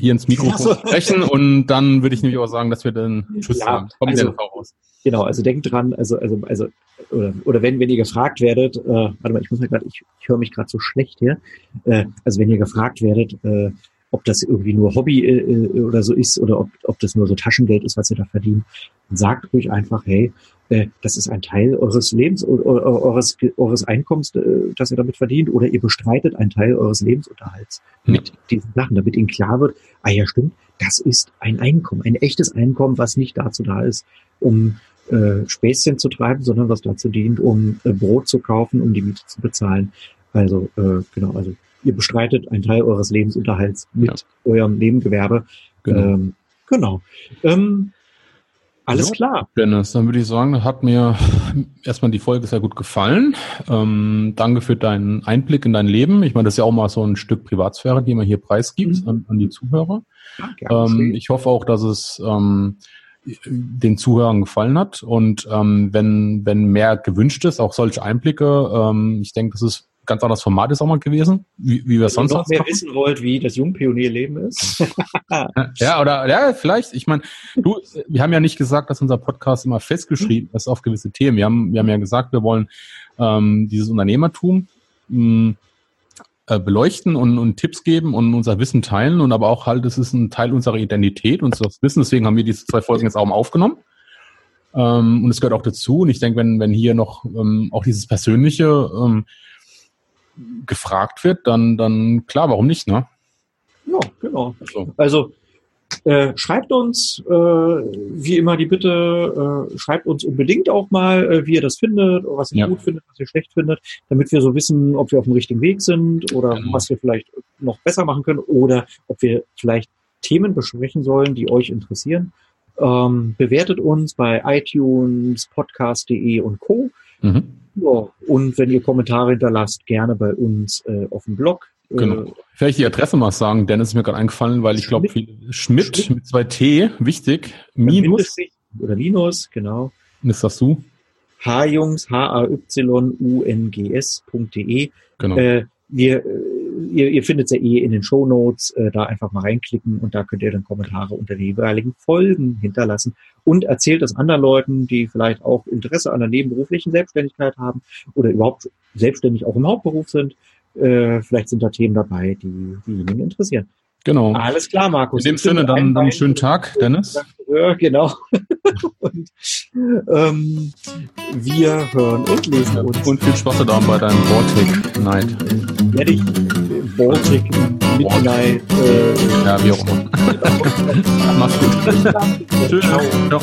hier ins Mikrofon sprechen und dann würde ich nämlich auch sagen, dass wir dann Tschüss ja, sagen. Kommen also, raus. Genau, also denkt dran, also, also, also, oder, oder wenn, wenn ihr gefragt werdet, äh, warte mal, ich muss mir gerade, ich, ich höre mich gerade so schlecht hier. Äh, also wenn ihr gefragt werdet, äh, ob das irgendwie nur Hobby äh, äh, oder so ist oder ob, ob das nur so Taschengeld ist, was ihr da verdient, sagt ruhig einfach, hey, äh, das ist ein Teil eures Lebens, eures, eures Einkommens, äh, das ihr damit verdient, oder ihr bestreitet einen Teil eures Lebensunterhalts ja. mit diesen Sachen, damit ihnen klar wird, ah ja, stimmt, das ist ein Einkommen, ein echtes Einkommen, was nicht dazu da ist, um äh, Späßchen zu treiben, sondern was dazu dient, um äh, Brot zu kaufen, um die Miete zu bezahlen. Also äh, genau, also ihr bestreitet einen Teil eures Lebensunterhalts mit ja. eurem Nebengewerbe. Genau. Ähm, genau. Ähm, alles ja, klar. Dennis, dann würde ich sagen, hat mir erstmal die Folge sehr gut gefallen. Ähm, danke für deinen Einblick in dein Leben. Ich meine, das ist ja auch mal so ein Stück Privatsphäre, die man hier preisgibt mhm. an, an, die Zuhörer. Ja, ähm, ich hoffe auch, dass es ähm, den Zuhörern gefallen hat und ähm, wenn, wenn mehr gewünscht ist, auch solche Einblicke, ähm, ich denke, das ist ganz anderes Format ist auch mal gewesen, wie, wie wir Wenn sonst ihr noch mehr machen. wissen wollt, wie das Jungpionierleben ist. ja, oder ja, vielleicht. Ich meine, du, wir haben ja nicht gesagt, dass unser Podcast immer festgeschrieben ist auf gewisse Themen. Wir haben, wir haben ja gesagt, wir wollen ähm, dieses Unternehmertum mh, äh, beleuchten und, und Tipps geben und unser Wissen teilen und aber auch halt, es ist ein Teil unserer Identität, unseres Wissens. Deswegen haben wir diese zwei Folgen jetzt auch mal aufgenommen. Ähm, und es gehört auch dazu. Und ich denke, wenn, wenn hier noch ähm, auch dieses Persönliche ähm, gefragt wird, dann, dann klar, warum nicht, ne? Ja, genau. So. Also äh, schreibt uns, äh, wie immer die Bitte, äh, schreibt uns unbedingt auch mal, äh, wie ihr das findet, was ihr ja. gut findet, was ihr schlecht findet, damit wir so wissen, ob wir auf dem richtigen Weg sind oder genau. was wir vielleicht noch besser machen können oder ob wir vielleicht Themen besprechen sollen, die euch interessieren. Ähm, bewertet uns bei iTunes, podcast.de und Co. Mhm. Ja, und wenn ihr Kommentare hinterlasst, gerne bei uns äh, auf dem Blog. Genau. Äh, Vielleicht die Adresse mal sagen, Dennis ist mir gerade eingefallen, weil ich glaube, Schmidt, Schmidt, mit zwei T, wichtig, minus. Oder Minus, genau. Und ist das du? H-Jungs, H-A-Y-U-N-G-S.de. Genau. Äh, wir äh, ihr, ihr findet es ja eh in den Show Notes, äh, da einfach mal reinklicken und da könnt ihr dann Kommentare unter die jeweiligen Folgen hinterlassen und erzählt es anderen Leuten, die vielleicht auch Interesse an der nebenberuflichen Selbstständigkeit haben oder überhaupt selbstständig auch im Hauptberuf sind. Äh, vielleicht sind da Themen dabei, die diejenigen interessieren. Genau. Alles klar, Markus. In dem Sinne, dann, dann einen schönen Tag, Dennis. Genau. und ähm, wir hören und lesen uns. Und viel Spaß da bei deinem Baltic Night. Werde ich Baltic Midnight. Äh, ja, wie auch immer. Mach's gut. Tschüss. Ciao. Ciao.